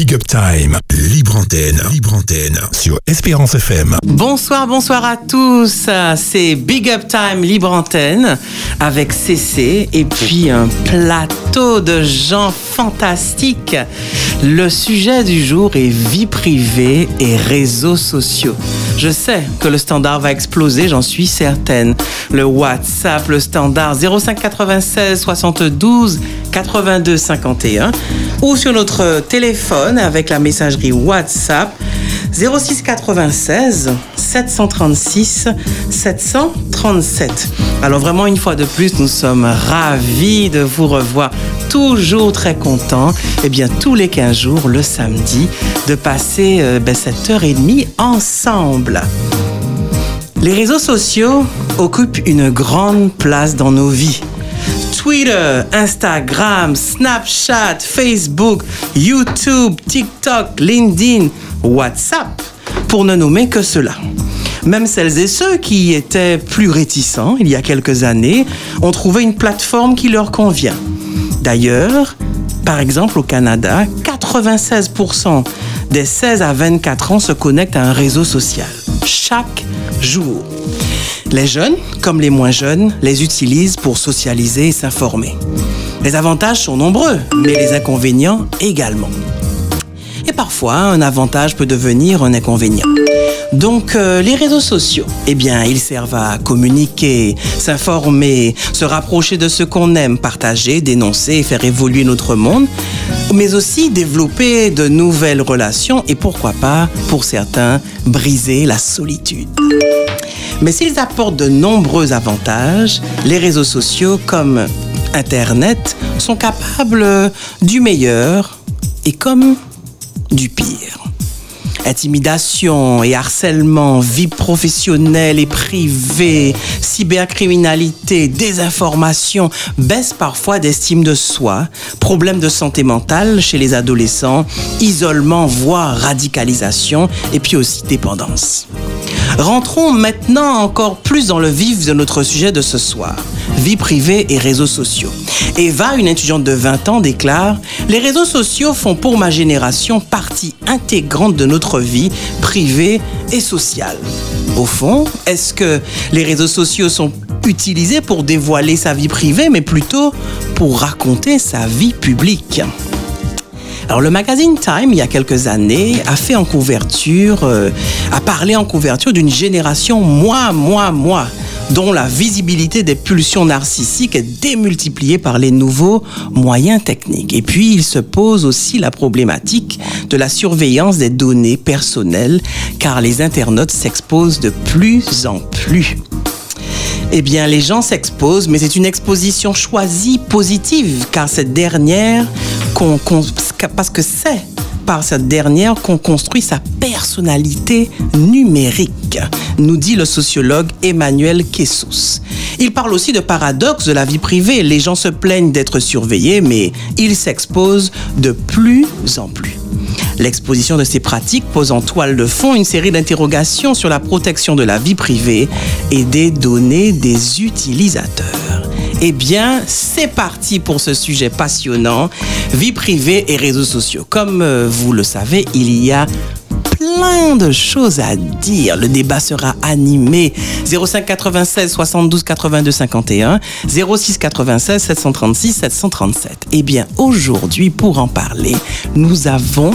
Big Up Time, libre antenne, libre antenne sur Espérance FM. Bonsoir, bonsoir à tous. C'est Big Up Time Libre Antenne avec CC et puis un plateau de gens fantastiques. Le sujet du jour est vie privée et réseaux sociaux. Je sais que le standard va exploser, j'en suis certaine. Le WhatsApp, le standard 0596 72 82 51 ou sur notre téléphone avec la messagerie WhatsApp 06 96 736 737. Alors vraiment une fois de plus, nous sommes ravis de vous revoir, toujours très contents, et bien tous les 15 jours, le samedi, de passer euh, ben, cette et demie ensemble. Les réseaux sociaux occupent une grande place dans nos vies. Twitter, Instagram, Snapchat, Facebook, YouTube, TikTok, LinkedIn, WhatsApp, pour ne nommer que cela. Même celles et ceux qui étaient plus réticents il y a quelques années ont trouvé une plateforme qui leur convient. D'ailleurs, par exemple au Canada, 96% des 16 à 24 ans se connectent à un réseau social chaque jour. Les jeunes, comme les moins jeunes, les utilisent pour socialiser et s'informer. Les avantages sont nombreux, mais les inconvénients également. Et parfois, un avantage peut devenir un inconvénient. Donc, euh, les réseaux sociaux, eh bien, ils servent à communiquer, s'informer, se rapprocher de ce qu'on aime, partager, dénoncer et faire évoluer notre monde, mais aussi développer de nouvelles relations et pourquoi pas, pour certains, briser la solitude. Mais s'ils apportent de nombreux avantages, les réseaux sociaux comme Internet sont capables du meilleur et comme du pire. Intimidation et harcèlement, vie professionnelle et privée, cybercriminalité, désinformation, baisse parfois d'estime de soi, problèmes de santé mentale chez les adolescents, isolement, voire radicalisation, et puis aussi dépendance. Rentrons maintenant encore plus dans le vif de notre sujet de ce soir, vie privée et réseaux sociaux. Eva, une étudiante de 20 ans, déclare Les réseaux sociaux font pour ma génération partie intégrante de notre vie privée et sociale. Au fond, est-ce que les réseaux sociaux sont utilisés pour dévoiler sa vie privée, mais plutôt pour raconter sa vie publique? Alors le magazine Time, il y a quelques années, a fait en couverture, euh, a parlé en couverture d'une génération moi, moi, moi dont la visibilité des pulsions narcissiques est démultipliée par les nouveaux moyens techniques. Et puis, il se pose aussi la problématique de la surveillance des données personnelles, car les internautes s'exposent de plus en plus. Eh bien, les gens s'exposent, mais c'est une exposition choisie positive, car cette dernière, parce que c'est par cette dernière qu'on construit sa personnalité numérique, nous dit le sociologue Emmanuel Kessous. Il parle aussi de paradoxe de la vie privée. Les gens se plaignent d'être surveillés, mais ils s'exposent de plus en plus. L'exposition de ces pratiques pose en toile de fond une série d'interrogations sur la protection de la vie privée et des données des utilisateurs. Eh bien, c'est parti pour ce sujet passionnant, vie privée et réseaux sociaux. Comme euh, vous le savez, il y a plein de choses à dire. Le débat sera animé. 05 96 72 82 51, 06 96 736 737. Eh bien, aujourd'hui, pour en parler, nous avons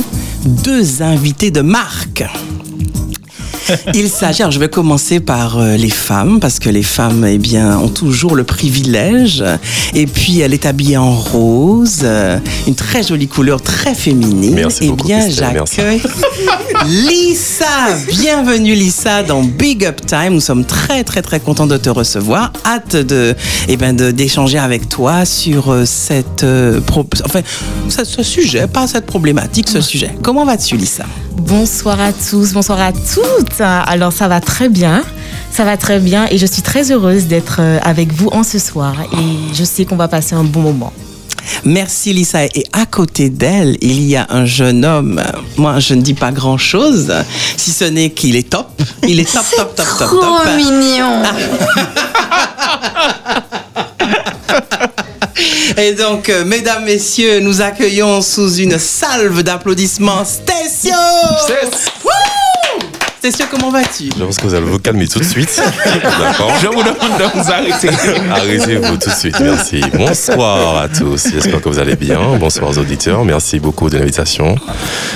deux invités de marque. Il s'agit, alors je vais commencer par euh, les femmes, parce que les femmes, eh bien, ont toujours le privilège. Et puis, elle est habillée en rose, euh, une très jolie couleur, très féminine. Merci eh beaucoup, bien, j'accueille Lisa. Bienvenue, Lisa, dans Big Up Time. Nous sommes très, très, très contents de te recevoir. Hâte de, eh ben, d'échanger avec toi sur euh, cette, euh, pro- enfin, ce, ce sujet, pas cette problématique, ce sujet. Comment vas-tu, Lisa? Bonsoir à tous, bonsoir à toutes. Alors ça va très bien, ça va très bien et je suis très heureuse d'être euh, avec vous en ce soir et je sais qu'on va passer un bon moment. Merci Lisa. Et à côté d'elle, il y a un jeune homme. Moi, je ne dis pas grand-chose, si ce n'est qu'il est top. Il est top, top, top, top, Trop top. mignon. Et donc, euh, mesdames, messieurs, nous accueillons sous une salve d'applaudissements Stécio Comment vas-tu? Je pense que vous allez vous calmer tout de suite. D'accord Je vous demande de vous arrêter. Arrêtez-vous tout de suite, merci. Bonsoir à tous, j'espère que vous allez bien. Bonsoir aux auditeurs, merci beaucoup de l'invitation.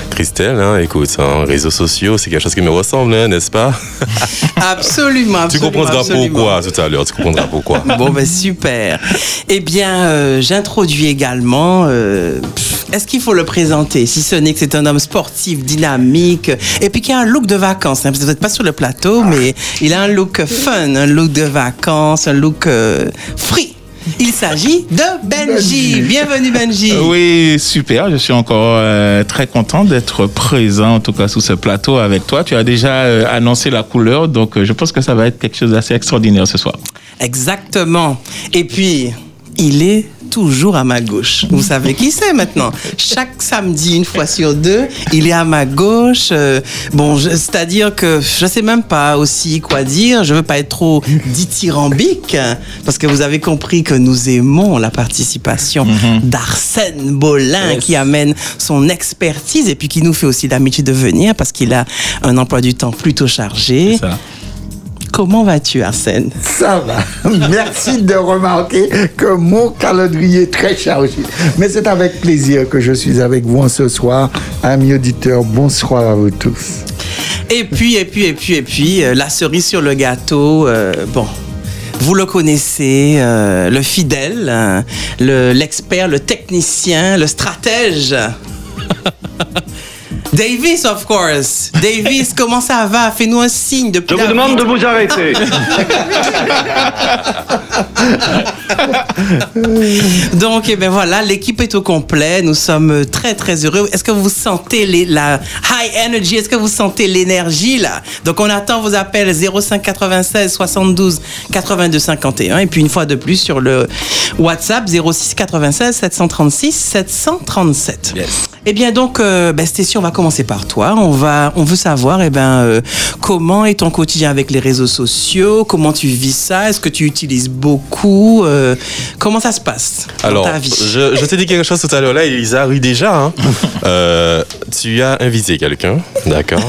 Christelle, hein, écoute, hein, réseaux sociaux, c'est quelque chose qui me ressemble, hein, n'est-ce pas? Absolument, Tu comprendras absolument. pourquoi tout à l'heure, tu comprendras pourquoi. Bon, ben super. Eh bien, euh, j'introduis également. euh, Est-ce qu'il faut le présenter? Si ce n'est que c'est un homme sportif, dynamique, et puis qui a un look de vacances. Hein, Vous n'êtes pas sur le plateau, mais il a un look fun, un look de vacances, un look euh, free. Il s'agit de Benji. Bienvenue, Benji. Oui, super. Je suis encore euh, très content d'être présent, en tout cas, sous ce plateau avec toi. Tu as déjà euh, annoncé la couleur, donc euh, je pense que ça va être quelque chose d'assez extraordinaire ce soir. Exactement. Et puis, il est toujours à ma gauche. Vous savez qui c'est maintenant? Chaque samedi, une fois sur deux, il est à ma gauche. Euh, bon, c'est-à-dire que je sais même pas aussi quoi dire. Je veux pas être trop dithyrambique parce que vous avez compris que nous aimons la participation d'Arsène Bolin Yes. qui amène son expertise et puis qui nous fait aussi l'amitié de venir parce qu'il a un emploi du temps plutôt chargé. Comment vas-tu, Arsène Ça va. Merci de remarquer que mon calendrier est très chargé. Mais c'est avec plaisir que je suis avec vous en ce soir. Amis auditeurs, bonsoir à vous tous. Et puis, et puis, et puis, et puis, euh, la cerise sur le gâteau, euh, bon. Vous le connaissez, euh, le fidèle, euh, le- l'expert, le technicien, le stratège. Davis, of course. Davis, comment ça va? Fais-nous un signe depuis Je vous demande de vous arrêter. Donc, eh ben voilà, l'équipe est au complet. Nous sommes très, très heureux. Est-ce que vous sentez les, la high energy? Est-ce que vous sentez l'énergie, là? Donc, on attend vos appels 05 96 72 82 51. Et puis, une fois de plus, sur le WhatsApp 06 96 736 737. Eh bien, donc, euh, ben, Stécie, on va commencer par toi. On va, on veut savoir, eh ben, euh, comment est ton quotidien avec les réseaux sociaux? Comment tu vis ça? Est-ce que tu utilises beaucoup? Euh, comment ça se passe dans Alors, ta vie? je, je t'ai dit quelque chose tout à l'heure là, Elisa, oui déjà. hein. Euh, tu as invité quelqu'un, d'accord,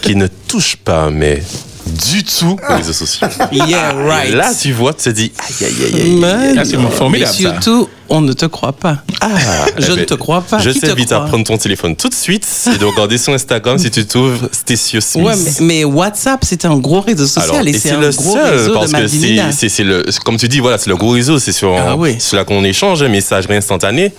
qui ne touche pas, mais du tout aux réseaux sociaux. Yeah, right. Et là, tu vois, tu te dis, aïe, aïe, aïe, aïe. Mais- Ah, c'est formidable, mais ça. surtout, on ne te croit pas. Ah, Je eh ne ben, te crois pas. Je t'invite à prendre ton téléphone tout de suite et de regarder sur Instagram si tu trouves Stécio Smith. Ouais, mais, mais WhatsApp, c'est un gros réseau social Alors, et et c'est un le gros seul réseau parce de que c'est, Madinina. c'est, c'est le, comme tu dis, voilà, c'est le gros réseau, c'est sur, Ah oui. sur là qu'on échange, un messagerie instantané.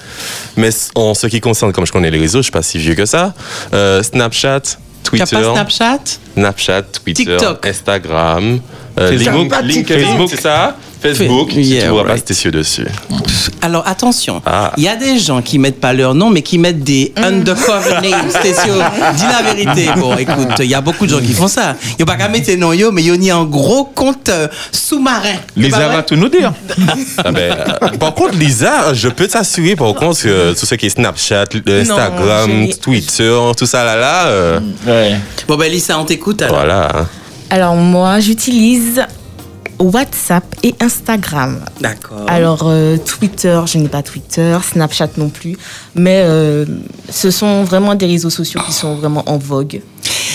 Mais en ce qui concerne, comme je connais les réseaux, je suis pas si vieux que ça, euh, Snapchat, Twitter, pas Snapchat? Snapchat, Twitter, TikTok. Instagram. LinkedIn, Pas LinkedIn, TikTok. c'est ça Facebook, si yeah, tu vois pas right. Stécio dessus. Alors attention, il Ah. y a des gens qui mettent pas leur nom, mais qui mettent des undercover names. Stécio, dis la vérité. Bon, écoute, il y a beaucoup de gens qui font ça. Il n'y a pas qu'à mettre non yo, mais il y a un gros compte euh, sous-marin. Lisa va tout nous dire. Ah ben, euh, par contre, Lisa, je peux t'assurer, par contre, que tout ce qui est Snapchat, Instagram, Twitter, tout ça là là, euh, Ouais. Bon, ben Lisa, on t'écoute alors. voilà. Alors moi, j'utilise WhatsApp et Instagram. D'accord. Alors euh, Twitter, je n'ai pas Twitter, Snapchat non plus, mais euh, ce sont vraiment des réseaux sociaux qui sont vraiment en vogue.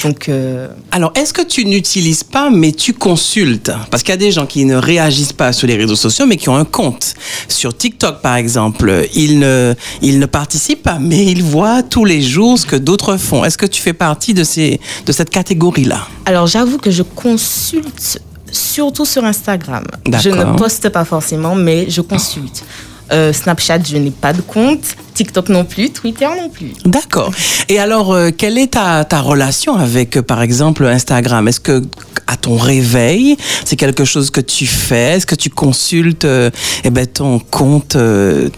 Donc euh, Alors, est-ce que tu n'utilises pas, mais tu consultes? Parce qu'il y a des gens qui ne réagissent pas sur les réseaux sociaux, mais qui ont un compte. Sur TikTok, par exemple, ils ne, ils ne participent pas, mais ils voient tous les jours ce que d'autres font. Est-ce que tu fais partie de, ces, de cette catégorie-là? Alors j'avoue que je consulte surtout sur Instagram. Je ne poste pas forcément, mais je consulte. Euh, Snapchat, je n'ai pas de compte. TikTok non plus. Twitter non plus. D'accord. Et alors, euh, quelle est ta, ta relation avec, euh, par exemple, Instagram? Est-ce que à ton réveil, c'est quelque chose que tu fais? Est-ce que tu consultes euh, eh ben, ton compte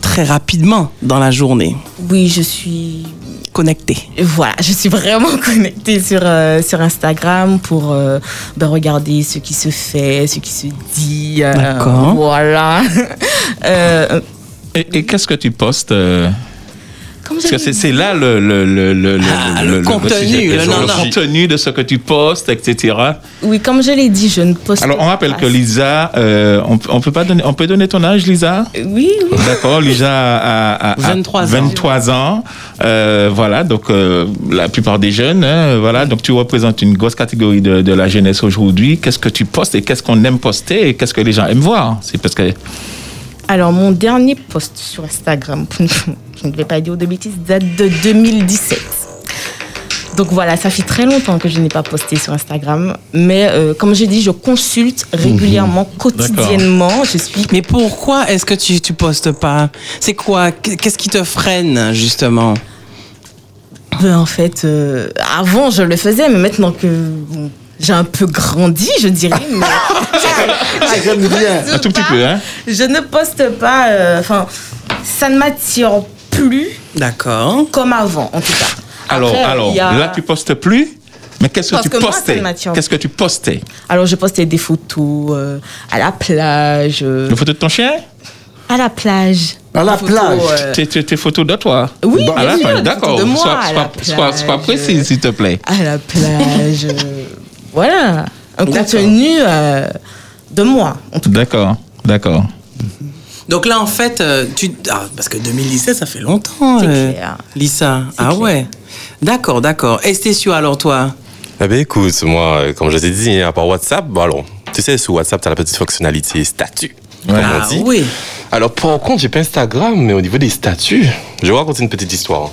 très rapidement dans la journée? Oui, je suis Connecté. Voilà, je suis vraiment connectée sur, euh, sur Instagram pour euh, ben, regarder ce qui se fait, ce qui se dit. euh, D'accord. Voilà. Et, et qu'est-ce que tu postes euh, Parce que c'est c'est là le, le, le, le, Ah, le contenu, le- le non, non. contenu de ce que tu postes, etc. Oui, comme je l'ai dit, je ne poste Alors, on rappelle pas. que Lisa, euh, on, on peut pas donner, on peut donner ton âge, Lisa? Oui, oui. D'accord, Lisa a, a- a- 23 ans. 23 ans. Euh, voilà, donc euh, la plupart des jeunes, hein, voilà, donc tu représentes une grosse catégorie de, de la jeunesse aujourd'hui. Qu'est-ce que tu postes et qu'est-ce qu'on aime poster et qu'est-ce que les gens aiment voir? C'est parce que Alors, mon dernier post sur Instagram, je ne vais pas dire de bêtises, date de 2017. Donc voilà, ça fait très longtemps que je n'ai pas posté sur Instagram. Mais euh, comme j'ai dit, je consulte régulièrement, quotidiennement. Je suis Mais pourquoi est-ce que tu, tu postes pas? C'est quoi? Qu'est-ce qui te freine, justement? Ben, en fait, euh, avant je le faisais, mais maintenant que bon, j'ai un peu grandi, je dirais, mais Ah, j'aime bien. un tout petit peu, hein je ne poste pas. euh, Enfin, ça ne m'attire plus D'accord. comme avant, en tout cas. Alors, Après, alors a- là, tu postes plus. Mais qu'est-ce que tu que postais ne m'attire Qu'est-ce que tu postais? Alors, je postais des photos euh, à la plage. euh, Une photo de ton chien? À la plage. À la photos, plage. euh, Tes, tes- tes photos de toi? Oui, à la plage, d'accord. Sois, sois- sois- sois plage. précis, s'il te plaît. à la plage. voilà. Un contenu euh, de moi, D'accord, d'accord. Donc là, en fait, euh, tu... ah, parce que 2017, ça fait longtemps, euh, clair. Lisa. Ah clair. ouais. D'accord, d'accord. Estécio, alors toi? Eh bien, écoute, moi, euh, comme je t'ai dit, à part WhatsApp, bon, alors, tu sais, sur WhatsApp, tu as la petite fonctionnalité statut, comme Ah on dit. oui. Alors, par contre, j'ai pas Instagram, mais au niveau des statuts, je vais raconter une petite histoire.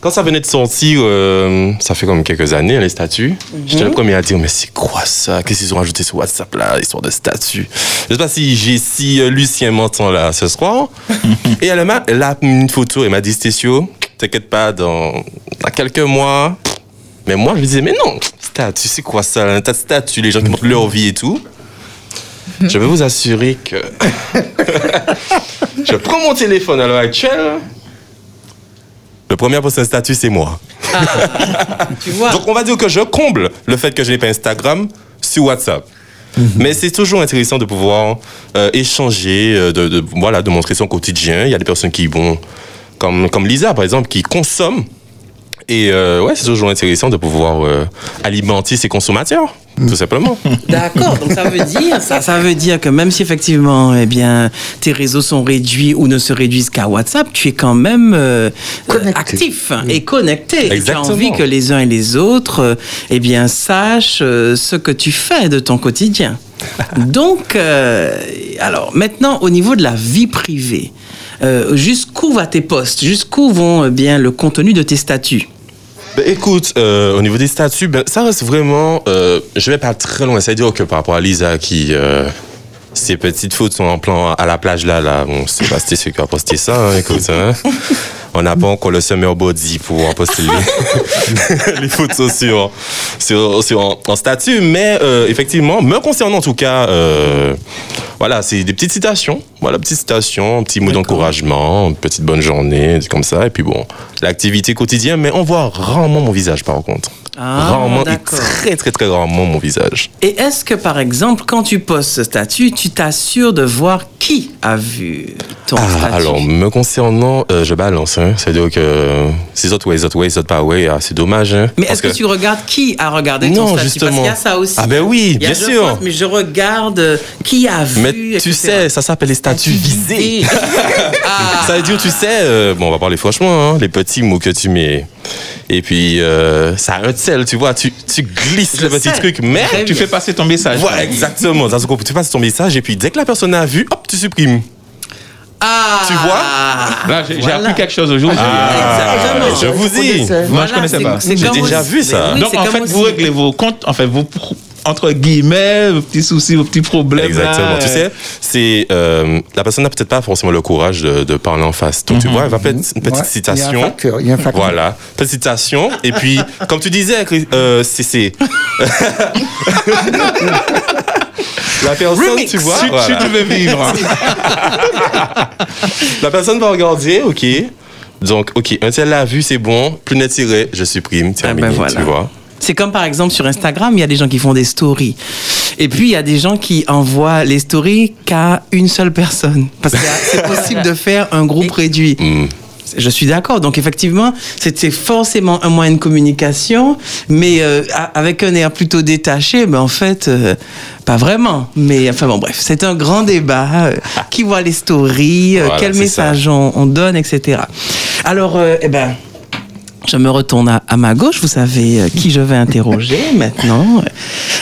Quand ça venait de sortir, euh, ça fait comme quelques années, les statuts, j'étais le premier à dire, mais c'est quoi ça? Qu'est-ce qu'ils ont rajouté sur WhatsApp, là, histoire de statuts Je sais pas si si euh, Lucien m'entend là ce soir. Et elle m'a une photo, elle m'a dit, Stécio, t'inquiète pas, dans, dans quelques mois. Mais moi, je lui disais, mais non, statut, c'est quoi ça? Un tas de statuts, les gens qui montrent leur vie et tout. Je vais vous assurer que je prends mon téléphone à l'heure actuelle. Le premier à poster un statut, c'est moi. Tu vois Donc, on va dire que je comble le fait que je n'ai pas Instagram sur WhatsApp. Mais c'est toujours intéressant de pouvoir euh, échanger, euh, de, de- voilà, de montrer son quotidien. Il y a des personnes qui vont, comme, comme Lisa par exemple, qui consomment. Et euh, ouais, c'est toujours intéressant de pouvoir euh, alimenter ses consommateurs, tout simplement. D'accord, donc ça veut dire ça, ça veut dire que même si effectivement, eh bien, tes réseaux sont réduits ou ne se réduisent qu'à WhatsApp, tu es quand même euh, Connecté. actif et connecté. Et tu as envie que les uns et les autres, euh, eh bien, sachent euh, ce que tu fais de ton quotidien. Donc, euh, alors maintenant, au niveau de la vie privée, euh, jusqu'où va tes posts Jusqu'où vont eh bien le contenu de tes statuts? Ben, écoute, euh, au niveau des statuts, ben, ça reste vraiment. Euh, je vais pas très loin. C'est-à-dire que par rapport à Lisa qui. Euh, ses petites photos sont en plan à la plage là, là. Bon, c'est pas Stéphane qui a posté ça, hein, écoute. Hein. On n'a pas encore le summer body pour pouvoir poster les, les photos sur, sur, sur- en, en statut. Mais euh, effectivement, me concernant en tout cas, euh, voilà, c'est des petites citations. Voilà, petites citations, un petit mot d'encouragement, une petite bonne journée, comme ça. Et puis bon, l'activité quotidienne, mais on voit rarement mon visage par contre. Ah, rarement et très très très rarement mon visage. Et est-ce que, par exemple, quand tu postes ce statut, tu t'assures de voir qui a vu ton Ah, statut alors, me concernant, euh, je balance. Hein. C'est-à-dire que euh, si autres ouais, autres ouais, autres pas ouais, ah, c'est dommage. Hein, Mais Parce est-ce que, tu regardes qui a regardé ton Non, statut? Parce justement. qu'il y a ça aussi. Ah ben oui, bien sûr. mais je regarde euh, qui a vu. Mais tu sais, ça s'appelle les statuts visés. Ah. Ça veut dire, tu sais, euh, bon, on va parler franchement, hein, les petits mots que tu mets. Et puis, euh, ça a un sel, tu vois, tu, tu glisses Je le petit truc, mais Tu fais passer ton message. Voilà, exactement. Tu passes ton message et puis dès que la personne a vu, hop, tu supprimes. Ah. Tu vois Là, j'ai Voilà. appris quelque chose aujourd'hui. Exactement. je vous dis. Moi, je connaissais pas. J'ai déjà vu ça. Oui, Donc, en fait, vous réglez vos comptes, en fait, vos pro- entre guillemets, vos petits soucis, vos petits problèmes. Exactement. là, Tu sais, c'est euh, la personne n'a peut-être pas forcément le courage de, de parler en face. Donc tu vois, elle va peut-être une petite Ouais, Il y a un citation. facteur. Y a un facteur. Voilà, petite citation. Et puis, comme tu disais, euh, c'est la personne, Remix. tu vois, voilà. tu devais vivre. la personne va regarder, ok. Donc, ok, un tel l'a vu, c'est bon. Plus net tiré, je supprime, terminé, ben voilà. tu vois. C'est comme par exemple sur Instagram, il y a des gens qui font des stories. Et puis il y a des gens qui envoient les stories qu'à une seule personne. Parce que c'est possible de faire un groupe réduit. Hmm. Je suis d'accord. Donc effectivement, c'était forcément un moyen de communication, mais euh, avec un air plutôt détaché. Mais en fait, euh, pas vraiment. Mais enfin bon, bref, c'est un grand débat. euh, qui voit les stories, Voilà, quel message on, on donne, etc. Alors, eh ben. Je me retourne à, à ma gauche, vous savez euh, qui je vais interroger maintenant.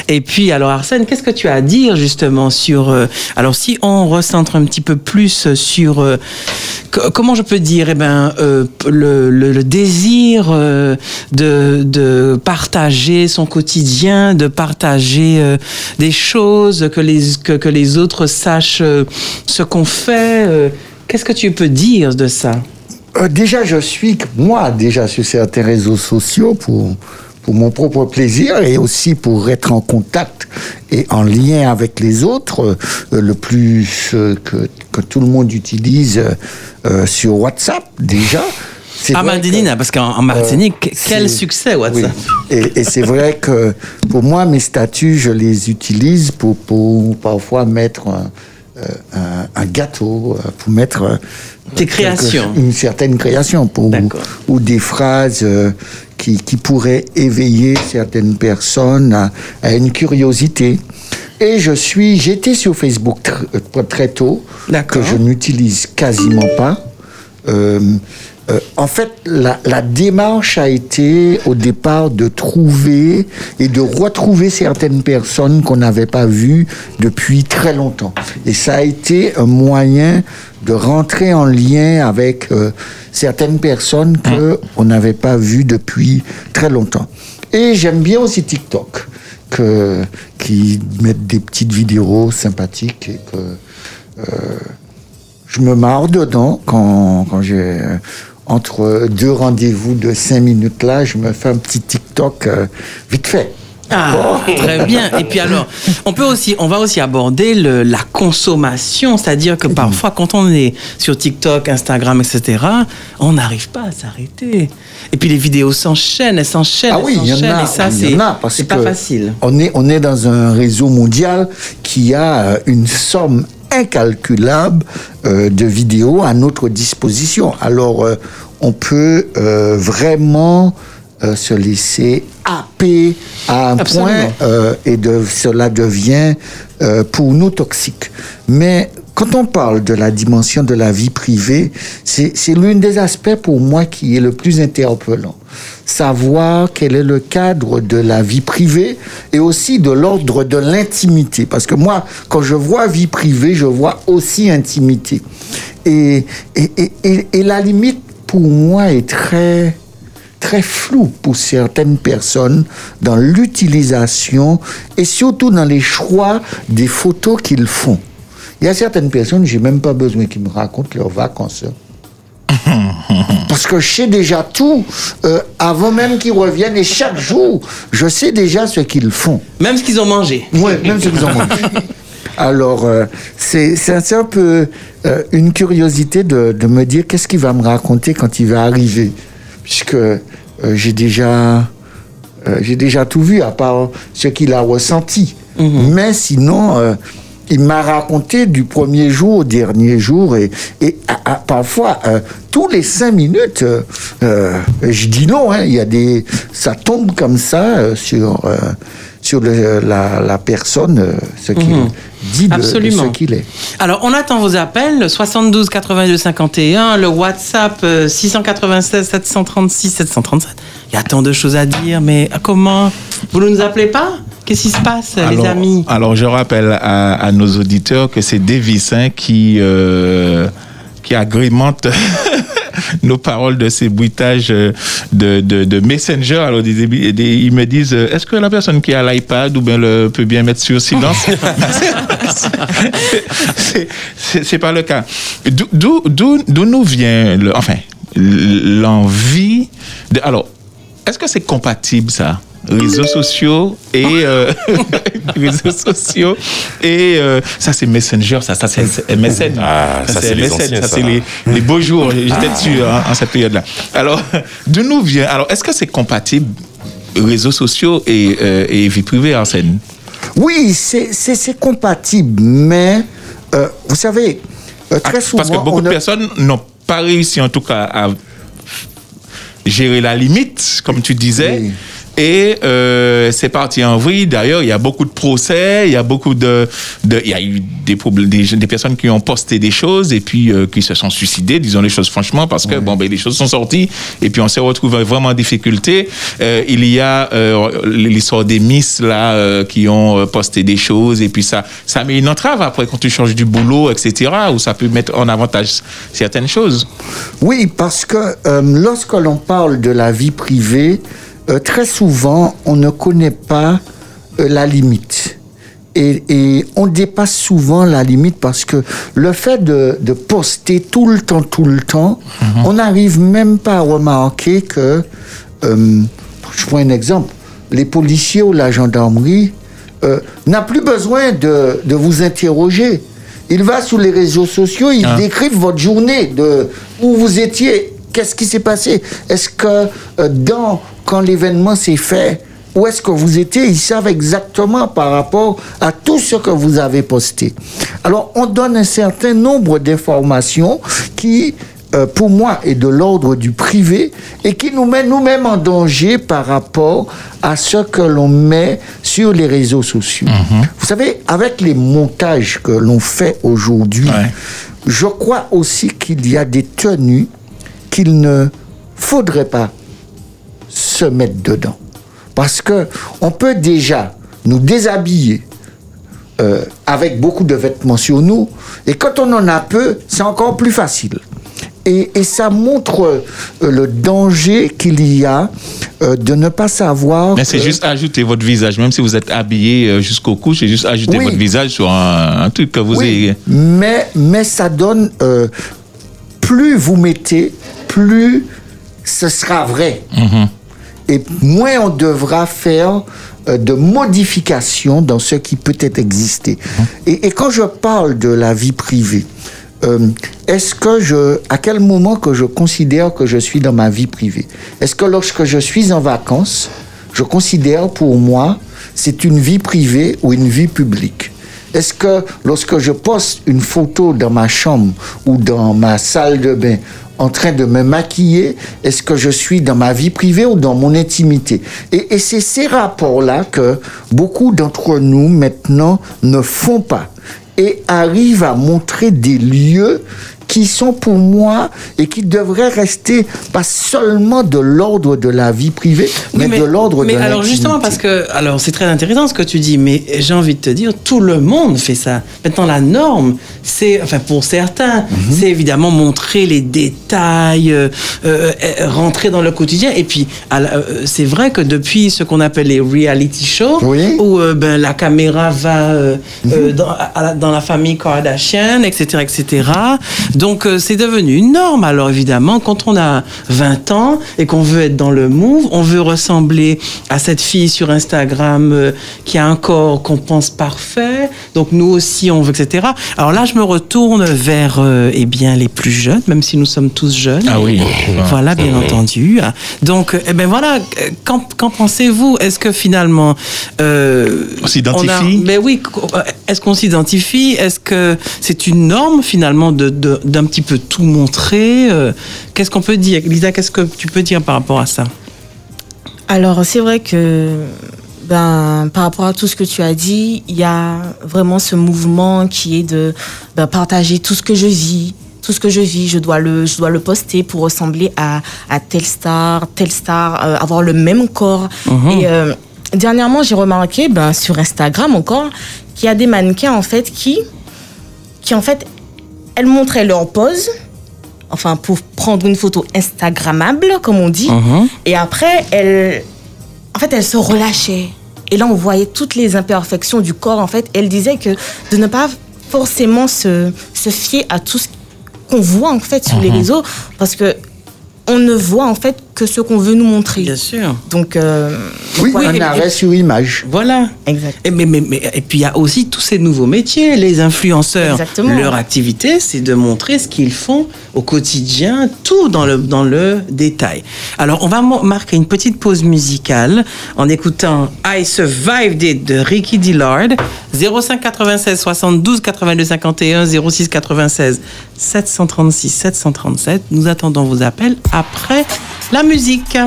Et puis, alors Arsène, qu'est-ce que tu as à dire justement sur... euh, alors si on recentre un petit peu plus sur... euh, co- comment je peux dire eh ben, euh, le, le- le désir de, de partager son quotidien, de partager des choses, que les, que, que les autres sachent ce qu'on fait. Qu'est-ce que tu peux dire de ça? Euh, déjà, je suis, moi, déjà sur certains réseaux sociaux pour, pour mon propre plaisir et aussi pour être en contact et en lien avec les autres, euh, le plus euh, que, que tout le monde utilise sur WhatsApp, déjà. Ah, que- Madinina, parce qu'en en Martinique, quel succès WhatsApp oui. Et, et c'est vrai que pour moi, mes statuts, je les utilise pour, pour parfois mettre un, un- un gâteau, euh, pour mettre euh, quelque- créations. une certaine création, pour, ou des phrases euh, qui, qui pourraient éveiller certaines personnes à, à une curiosité. Et je suis, j'étais sur Facebook tr- euh, très tôt, que je n'utilise quasiment pas. Euh, euh, en fait, la, la démarche a été au départ de trouver et de retrouver certaines personnes qu'on n'avait pas vues depuis très longtemps. Et ça a été un moyen de rentrer en lien avec euh, certaines personnes que on n'avait pas vues depuis très longtemps. Et j'aime bien aussi TikTok, que, qui mettent des petites vidéos sympathiques et que je me marre dedans quand, quand j'ai euh, entre deux rendez-vous de cinq minutes là, je me fais un petit TikTok euh, vite fait. Ah, très bien. Et puis alors, on peut aussi, on va aussi aborder le- la consommation, c'est-à-dire que parfois, quand on est sur TikTok, Instagram, etc., on n'arrive pas à s'arrêter. Et puis les vidéos s'enchaînent, elles s'enchaînent, Ah oui, elles il y en s'enchaînent, a. et ça, il y c'est en a, parce c'est pas facile. On est, on est dans un réseau mondial qui a euh, une somme incalculable euh, de vidéos à notre disposition. Alors, euh, on peut euh, vraiment euh, se laisser happer à un Absolument. point euh, et de, cela devient pour nous toxique. Mais quand on parle de la dimension de la vie privée, c'est l'un des aspects pour moi qui est le plus interpellant. Savoir quel est le cadre de la vie privée et aussi de l'ordre de l'intimité. Parce que moi, quand je vois vie privée, je vois aussi intimité. Et, et, et, et, et la limite, pour moi, est très très flou pour certaines personnes dans l'utilisation et surtout dans les choix des photos qu'ils font. Il y a certaines personnes, j'ai même pas besoin qu'ils me racontent leurs vacances. Parce que je sais déjà tout euh, avant même qu'ils reviennent et chaque jour, je sais déjà ce qu'ils font. Même ce qu'ils ont mangé. Oui, même ce qu'ils ont mangé. Alors, euh, c'est un- peu euh, une curiosité de, de me dire qu'est-ce qu'il va me raconter quand il va arriver. Puisque euh, j'ai déjà, j'ai déjà tout vu, à part ce qu'il a ressenti. Mais sinon, euh, il m'a raconté du premier jour au dernier jour. Et, et à- à- parfois, euh, tous les cinq minutes, euh, je dis non, hein, il y a des, ça tombe comme ça sur, sur le- la, la personne, euh, ce qu'il dit de- ce qu'il est. Alors, on attend vos appels, 72 82 51, le WhatsApp euh, 696 736 737. Il y a tant de choses à dire, mais comment? Vous ne nous appelez pas? Qu'est-ce qui se passe, les alors, amis? Alors, je rappelle à, à nos auditeurs que c'est Davis hein, qui, euh, qui agrémente nos paroles de ces bruitages euh, de, de, de Messenger. Alors, des- des- ils me disent euh, est-ce que la personne qui a l'iPad ou bien le, peut bien mettre sur silence C'est- pas le cas. D'où- nous vient, le, enfin, l'envie de. Alors, est-ce que c'est compatible ça? Réseaux sociaux et euh, réseaux sociaux et euh, ça c'est Messenger ça ça c'est MSN Ah, ça, c'est les MSN, anciens, ça ça. c'est les, les beaux jours j'étais dessus hein, en cette période là alors d'où nous vient alors est-ce que c'est compatible réseaux sociaux et, euh, et vie privée en scène? Oui, c'est- c'est c'est compatible, mais euh, vous savez, euh, très souvent. parce que beaucoup de a- personnes n'ont pas réussi en tout cas à gérer la limite, comme tu disais. Oui. Et euh, c'est parti en vrille. D'ailleurs, il y a beaucoup de procès, il y a beaucoup de, de il y a eu des des, des personnes qui ont posté des choses et puis euh, qui se sont suicidées, disons les choses franchement, parce que bon, ben les choses sont sorties et puis on s'est retrouvé vraiment en difficulté. Euh, il y a euh, l'histoire des Miss là euh, qui ont euh, posté des choses et puis ça, ça met une entrave après quand tu changes du boulot, etc. Où ça peut mettre en avantage certaines choses. Oui, parce que euh, lorsque l'on parle de la vie privée, euh, très souvent, on ne connaît pas euh, la limite. Et, et on dépasse souvent la limite parce que le fait de, de poster tout le temps, tout le temps, on n'arrive même pas à remarquer que, euh, je prends un exemple, les policiers ou la gendarmerie n'a plus besoin de, de vous interroger. Il va sur les réseaux sociaux, il Ah. décrivent votre journée, de où vous étiez, qu'est-ce qui s'est passé? Est-ce que euh, dans quand l'événement s'est fait, où est-ce que vous étiez? Ils savent exactement par rapport à tout ce que vous avez posté. Alors, on donne un certain nombre d'informations qui, euh, pour moi, est de l'ordre du privé et qui nous met nous-mêmes en danger par rapport à ce que l'on met sur les réseaux sociaux. Vous savez, avec les montages que l'on fait aujourd'hui, Ouais. je crois aussi qu'il y a des tenues qu'il ne faudrait pas se mettre dedans. Parce que on peut déjà nous déshabiller euh, avec beaucoup de vêtements sur nous, et quand on en a peu, c'est encore plus facile. Et, et ça montre euh, le danger qu'il y a euh, de ne pas savoir. Mais c'est juste ajouter votre visage, même si vous êtes habillé jusqu'au cou, c'est juste ajouter Oui. votre visage sur un, un truc que vous Oui, ayez. mais, mais ça donne. plus vous mettez, plus ce sera vrai. Et moins on devra faire euh, de modifications dans ce qui peut-être exister. Et, et quand je parle de la vie privée, euh, est-ce que je, à quel moment que je considère que je suis dans ma vie privée? Est-ce que lorsque je suis en vacances, je considère pour moi c'est une vie privée ou une vie publique? Est-ce que lorsque je poste une photo dans ma chambre ou dans ma salle de bain en train de me maquiller, est-ce que je suis dans ma vie privée ou dans mon intimité? Et, c'est ces rapports-là que beaucoup d'entre nous maintenant ne font pas. Et arrivent à montrer des lieux qui sont pour moi et qui devraient rester pas seulement de l'ordre de la vie privée, Oui, mais, de l'ordre de Mais alors justement parce que alors c'est très intéressant ce que tu dis, mais j'ai envie de te dire tout le monde fait ça. Maintenant la norme, c'est enfin pour certains, Mhm. c'est évidemment montrer les détails, euh, euh, euh, rentrer dans le quotidien. Et puis la- c'est vrai que depuis ce qu'on appelle les reality shows, Oui. Mhm. où euh, ben la caméra va dans, à la- dans la famille Kardashian, etc., etc. Donc euh, c'est devenu une norme. Alors évidemment, quand on a 20 ans et qu'on veut être dans le move, on veut ressembler à cette fille sur Instagram euh, qui a un corps qu'on pense parfait. Donc nous aussi, on veut, etc. Alors là, je me retourne vers euh, eh bien les plus jeunes, même si nous sommes tous jeunes. Ah oui. Voilà, bien entendu. Donc, eh ben voilà, qu'en, qu'en pensez-vous? Est-ce que finalement, euh, On s'identifie a- Mais oui, est-ce qu'on s'identifie? Est-ce que c'est une norme finalement de, de- d'un petit peu tout montrer Euh, Qu'est-ce qu'on peut dire? Lisa, qu'est-ce que tu peux dire par rapport à ça? Alors, c'est vrai que ben, par rapport à tout ce que tu as dit, il y a vraiment ce mouvement qui est de ben, partager tout ce que je vis. Tout ce que je vis, je dois le, je dois le poster pour ressembler à, à telle star, telle star, euh, avoir le même corps. Et euh, dernièrement, j'ai remarqué ben, sur Instagram encore qu'il y a des mannequins en fait qui, qui en fait, elles montraient leur pose, enfin pour prendre une photo Instagrammable, comme on dit. Et après, elle, en fait, elle se relâchait. Et là, on voyait toutes les imperfections du corps. En fait, elle disait que de ne pas forcément se, se fier à tout ce qu'on voit en fait sur les réseaux, parce que on ne voit en fait que ce qu'on veut nous montrer. Bien sûr. Donc, euh, Oui, voilà. un arrêt sur image. Voilà. Exact. Et, mais, mais, mais- et puis il y a aussi tous ces nouveaux métiers. Les influenceurs, Exactement. leur activité, c'est de montrer ce qu'ils font au quotidien, tout dans le, dans le détail. Alors on va marquer une petite pause musicale en écoutant I Survived It de Ricky Dillard. 05 96 72 82 51 06 96 736 737. Nous attendons vos appels après la musique. I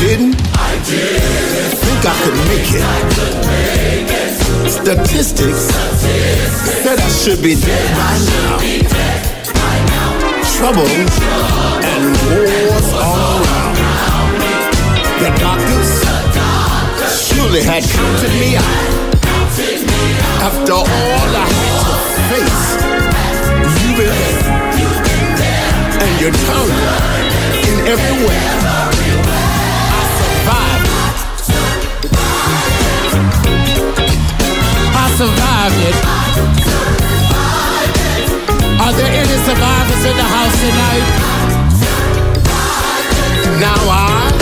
didn't. I didn't think I could make it. Statistics said I should be dead by now. Trouble and wars surely had counted me out. After all I had to face, you've been there, and your tongue in every way. I survived. I survived it. Are there any survivors in the house tonight? Now I.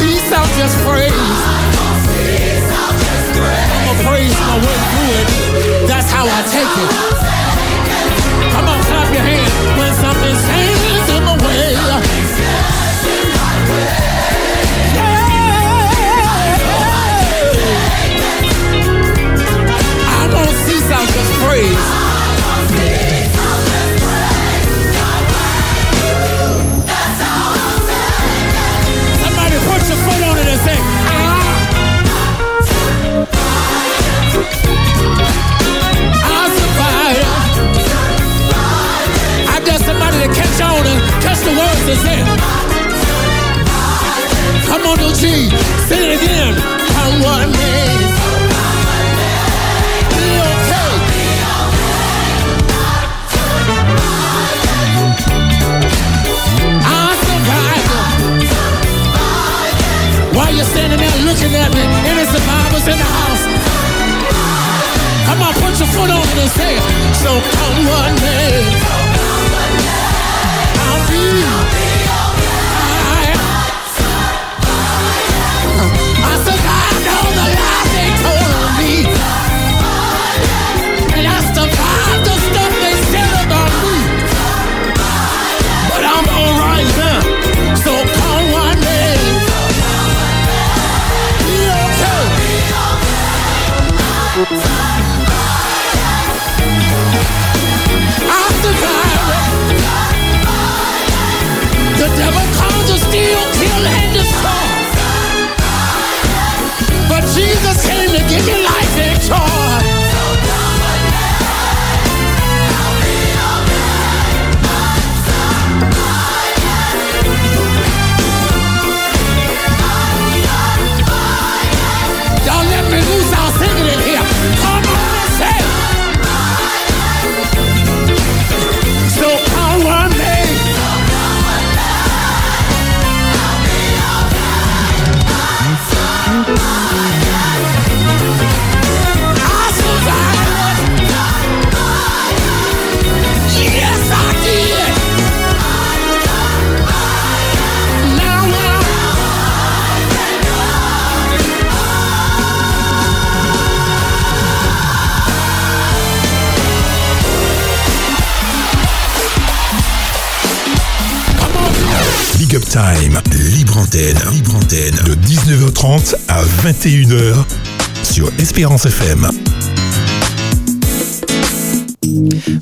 I'll just praise. I'ma praise my way through it. That's how I take it. Espérance FM.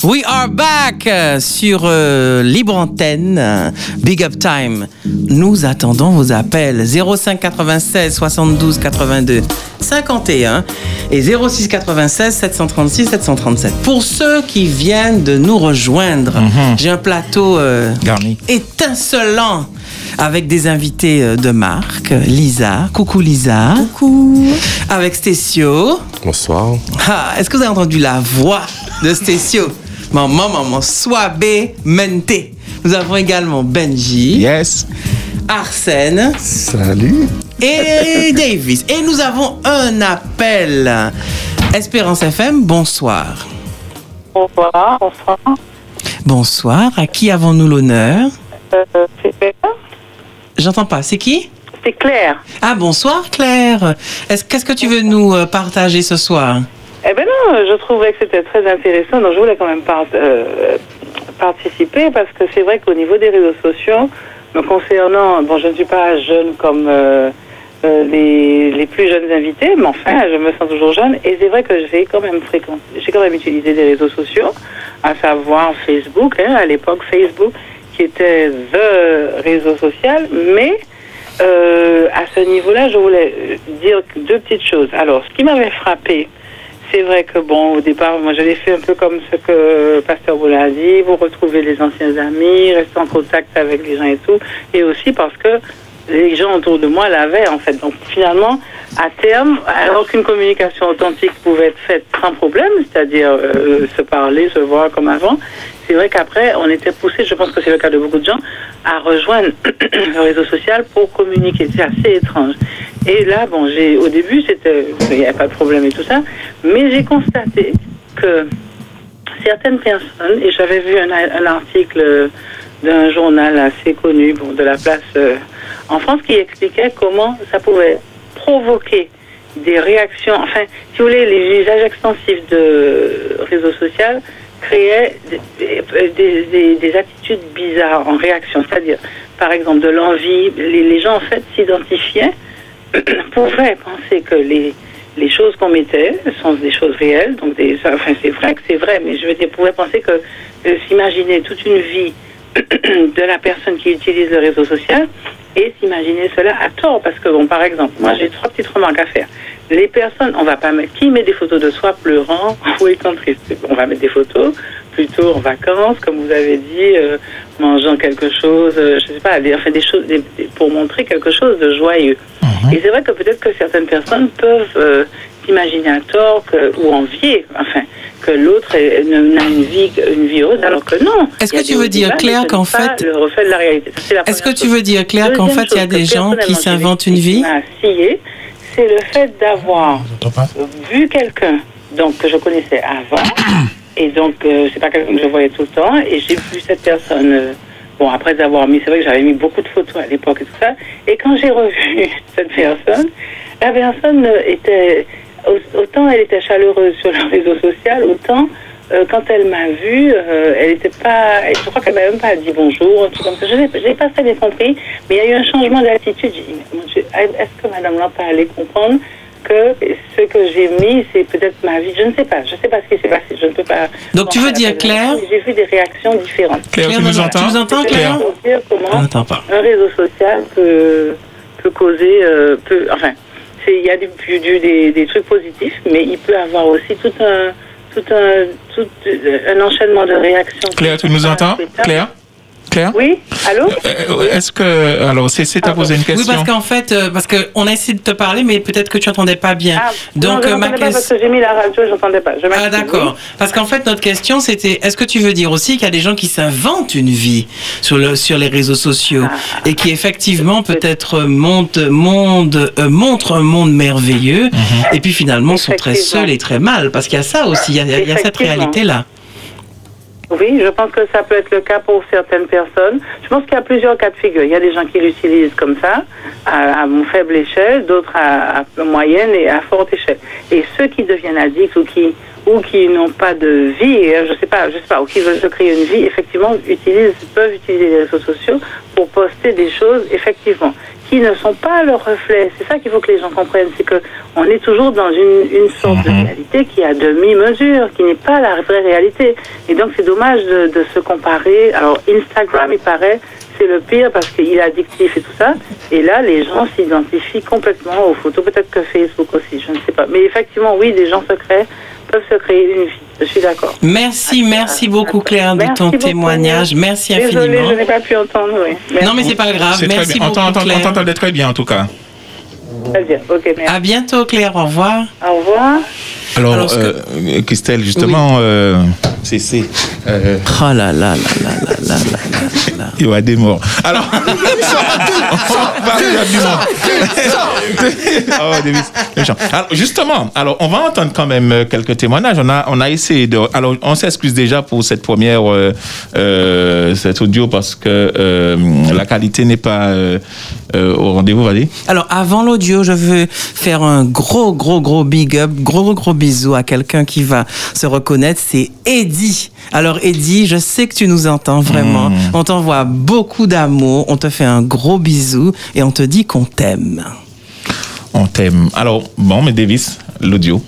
We are back euh, sur euh, Libre Antenne, Big Up Time. Nous attendons vos appels 05 96 72 82 51 et 06 96 736 737. Pour ceux qui viennent de nous rejoindre, j'ai un plateau euh, Garni. étincelant avec des invités euh, de marque. Lisa, coucou Lisa. Coucou. Avec Stécio. Bonsoir. Ah, Est-ce que vous avez entendu la voix de Stécio? Maman, maman, Swabé Mente. Nous avons également Benji, Yes. Arsène Salut. et Davis. Et nous avons un appel. Espérance FM, bonsoir. Bonsoir, bonsoir. Bonsoir. À qui avons-nous l'honneur? Euh, c'est Claire. J'entends pas. C'est qui? C'est Claire. Ah, bonsoir Claire. Est-ce- Qu'est-ce que tu veux nous euh, partager ce soir? Eh ben non, je trouvais que c'était très intéressant, donc je voulais quand même euh, participer parce que c'est vrai qu'au niveau des réseaux sociaux, concernant, bon, je ne suis pas jeune comme euh, euh, les, les plus jeunes invités, mais enfin, je me sens toujours jeune et c'est vrai que j'ai quand même fréquenté, j'ai quand même utilisé des réseaux sociaux, à savoir Facebook, hein, à l'époque Facebook, qui était the réseau social, mais Euh, à ce niveau-là, je voulais dire deux petites choses. Alors, ce qui m'avait frappé, c'est vrai que bon, au départ, moi, je l'ai fait un peu comme ce que Pasteur Boula a dit. Vous retrouvez les anciens amis, restez en contact avec les gens et tout, et aussi parce que les gens autour de moi l'avaient en fait. Donc finalement, à terme, alors communication authentique pouvait être faite sans problème, c'est-à-dire euh, se parler, se voir comme avant, c'est vrai qu'après, on était poussé, je pense que c'est le cas de beaucoup de gens, à rejoindre le réseau social pour communiquer. C'est assez étrange. Et là, bon, j'ai au début, c'était, il n'y avait pas de problème et tout ça, mais j'ai constaté que certaines personnes, et j'avais vu un, article d'un journal assez connu, bon, de la place euh, en France, qui expliquait comment ça pouvait provoquer des réactions, enfin, si vous voulez, les usages extensifs de réseaux sociaux créaient des, des- des- des attitudes bizarres en réaction, c'est-à-dire, par exemple, de l'envie. Les gens, en fait, s'identifiaient, pouvaient penser que les, les choses qu'on mettait sont des choses réelles, donc des, enfin, c'est vrai que c'est vrai, mais je veux dire, pouvaient penser que s'imaginer toute une vie de la personne qui utilise le réseau social et s'imaginer cela à tort. Parce que, bon, par exemple, moi j'ai trois petites remarques à faire. Les personnes, on va pas mettre, qui met des photos de soi pleurant ou étant triste On va mettre des photos plutôt en vacances, comme vous avez dit, euh, mangeant quelque chose, euh, je sais pas, des, enfin des choses, des- pour montrer quelque chose de joyeux. Et c'est vrai que peut-être que certaines personnes peuvent euh, s'imaginer à tort que, ou envier, enfin, que l'autre ne- n'a une vie, une vie heureuse, alors que non. Est-ce que tu veux dire, Claire, qu'en fait- le reflet de la réalité. Ça, c'est la Est-ce que tu veux dire, Claire, qu'en fait, il y a des gens qui s'inventent une vie c'est le fait d'avoir vu quelqu'un donc que je connaissais avant et donc euh, c'est pas quelqu'un que je voyais tout le temps et j'ai vu cette personne euh, bon après avoir mis c'est vrai que j'avais mis beaucoup de photos à l'époque et tout ça et quand j'ai revu cette personne la personne euh, était au- autant elle était chaleureuse sur le réseau social autant quand elle m'a vue, elle était pas, je crois qu'elle m'a même pas dit bonjour, truc comme ça. Je n'ai pas très bien compris, mais il y a eu un changement d'attitude. Est-ce que Madame Lampa allait comprendre que ce que j'ai mis, c'est peut-être ma vie Je ne sais pas. Je ne sais pas ce qui s'est passé. Je ne peux pas. Donc, tu veux dire, Claire. J'ai vu des réactions différentes. Claire, tu nous entends tu nous entends, Claire dire comment On n'entend pas. un réseau social peut, peut causer, euh, peut, enfin, c'est- il y a des, du- des, des trucs positifs, mais il peut avoir aussi tout un, tout un, tout euh, un enchaînement de réactions. Claire, tu nous entends Claire Claire Oui, allô Euh, Est-ce que. Alors, c'est à poser une Oui, question. parce qu'en fait, euh, parce qu'on a essayé de te parler, mais peut-être que tu n'entendais pas bien. Ah, Donc, non, je euh, ma parce question. que j'ai mis la radio, je n'entendais pas. Je Ah d'accord. Parce qu'en fait notre question c'était est-ce que tu veux dire aussi qu'il y a des gens qui s'inventent une vie sur le sur les réseaux sociaux Ah. et qui effectivement peut-être montent monde euh, montrent un monde merveilleux et puis finalement sont très seuls et très mal? Parce qu'il y a ça aussi il y a, il y a cette Effectivement. Oui, je pense que ça peut être le cas pour certaines personnes. Je pense qu'il y a plusieurs cas de figure. Il y a des gens qui l'utilisent comme ça, à, à faible échelle, d'autres à, à moyenne et à forte échelle. Et ceux qui deviennent addicts ou qui ou qui n'ont pas de vie, euh, je sais pas, je sais pas, ou qui veulent se créer une vie, effectivement, utilisent, peuvent utiliser les réseaux sociaux pour poster des choses, effectivement, qui ne sont pas leur reflet. C'est ça qu'il faut que les gens comprennent, c'est que on est toujours dans une, une sorte de réalité qui est à demi-mesure, qui n'est pas la vraie réalité. Et donc c'est dommage de, de se comparer. Alors Instagram, il paraît, c'est le pire parce qu'il est addictif et tout ça. Et là, les gens s'identifient complètement aux photos. Peut-être que Facebook aussi, je ne sais pas. Mais effectivement, oui, des gens secrets peuvent se créer une vie. Je suis d'accord. Merci, merci beaucoup Claire de Merci ton beaucoup, témoignage. Merci Désolée, infiniment. je n'ai pas pu entendre. Oui. Merci. Non mais c'est pas grave. C'est très Merci bien. On t'entendait très bien en tout cas. Très bien. Ok, merci. À bientôt Claire. Au revoir. Au revoir. Alors, Alors, ce que- euh, Christelle, justement, euh, c'est c'est. euh, Oh là là là là là là là là là. il y aura des morts. Alors. Alors, justement, alors on va entendre quand même euh, quelques témoignages. On a, on a essayé de. Alors, on s'excuse déjà pour cette première, euh, euh, cet audio parce que euh, la qualité n'est pas euh, euh, au rendez-vous. Vas-y. Alors avant l'audio, je veux faire un gros gros gros big up, gros gros bisou à quelqu'un qui va se reconnaître, c'est Eddie. Alors Eddie, je sais que tu nous entends vraiment. On t'envoie beaucoup d'amour, on te fait un gros bisou et on te dit qu'on t'aime. On t'aime. Alors, bon, mais Davis, l'audio.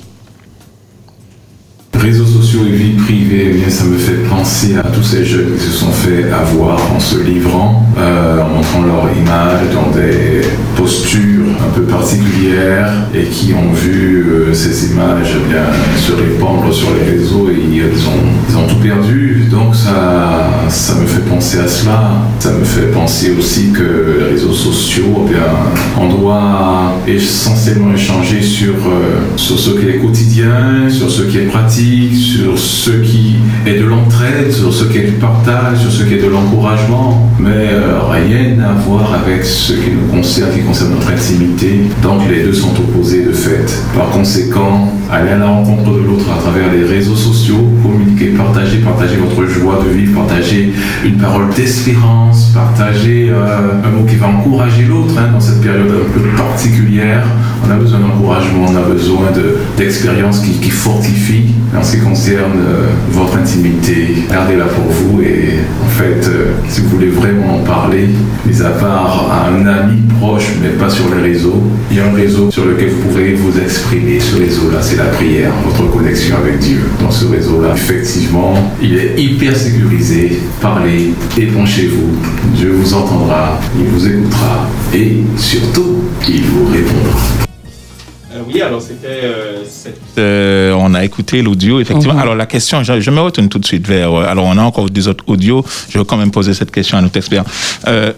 Réseaux sociaux et vie privée, eh bien, ça me fait penser à tous ces jeunes qui se sont fait avoir en se livrant, euh, en montrant leur image dans des postures un peu particulières et qui ont vu euh, ces images eh bien, se répandre sur les réseaux et ils ont, ils ont tout perdu. Donc ça, ça me fait penser à cela. Ça me fait penser aussi que les réseaux sociaux, eh bien, on doit essentiellement échanger sur, euh, sur ce qui est quotidien, sur ce qui est pratique, sur ce qui est de l'entraide, sur ce qui est du partage, sur ce qui est de l'encouragement, mais euh, rien à voir avec ce qui nous concerne, qui concerne notre intimité. Donc les deux sont opposés de fait. Par conséquent, aller à la rencontre de l'autre à travers les réseaux sociaux, communiquer, partager, partager votre joie de vivre, partager une parole d'espérance, partager euh, un mot qui va encourager l'autre hein, dans cette période un peu particulière. On a besoin d'encouragement, on a besoin de- d'expériences qui, qui fortifient. En ce qui concerne euh, votre intimité, gardez-la pour vous et en fait, euh, si vous voulez vraiment en parler, mis à part à un ami proche, mais pas sur les réseaux, il y a un réseau sur lequel vous pourrez vous exprimer. Ce réseau-là, c'est la prière, votre connexion avec Dieu. Dans ce réseau-là, effectivement, il est hyper sécurisé. Parlez, épanchez-vous. Dieu vous entendra, il vous écoutera et surtout, il vous répondra. Euh, oui, alors c'était. euh, on a écouté l'audio, effectivement. Mhm. Alors la question, je, je me retourne tout de suite vers. euh, alors on a encore des autres audios. Je veux quand même poser cette question à notre expert. Euh,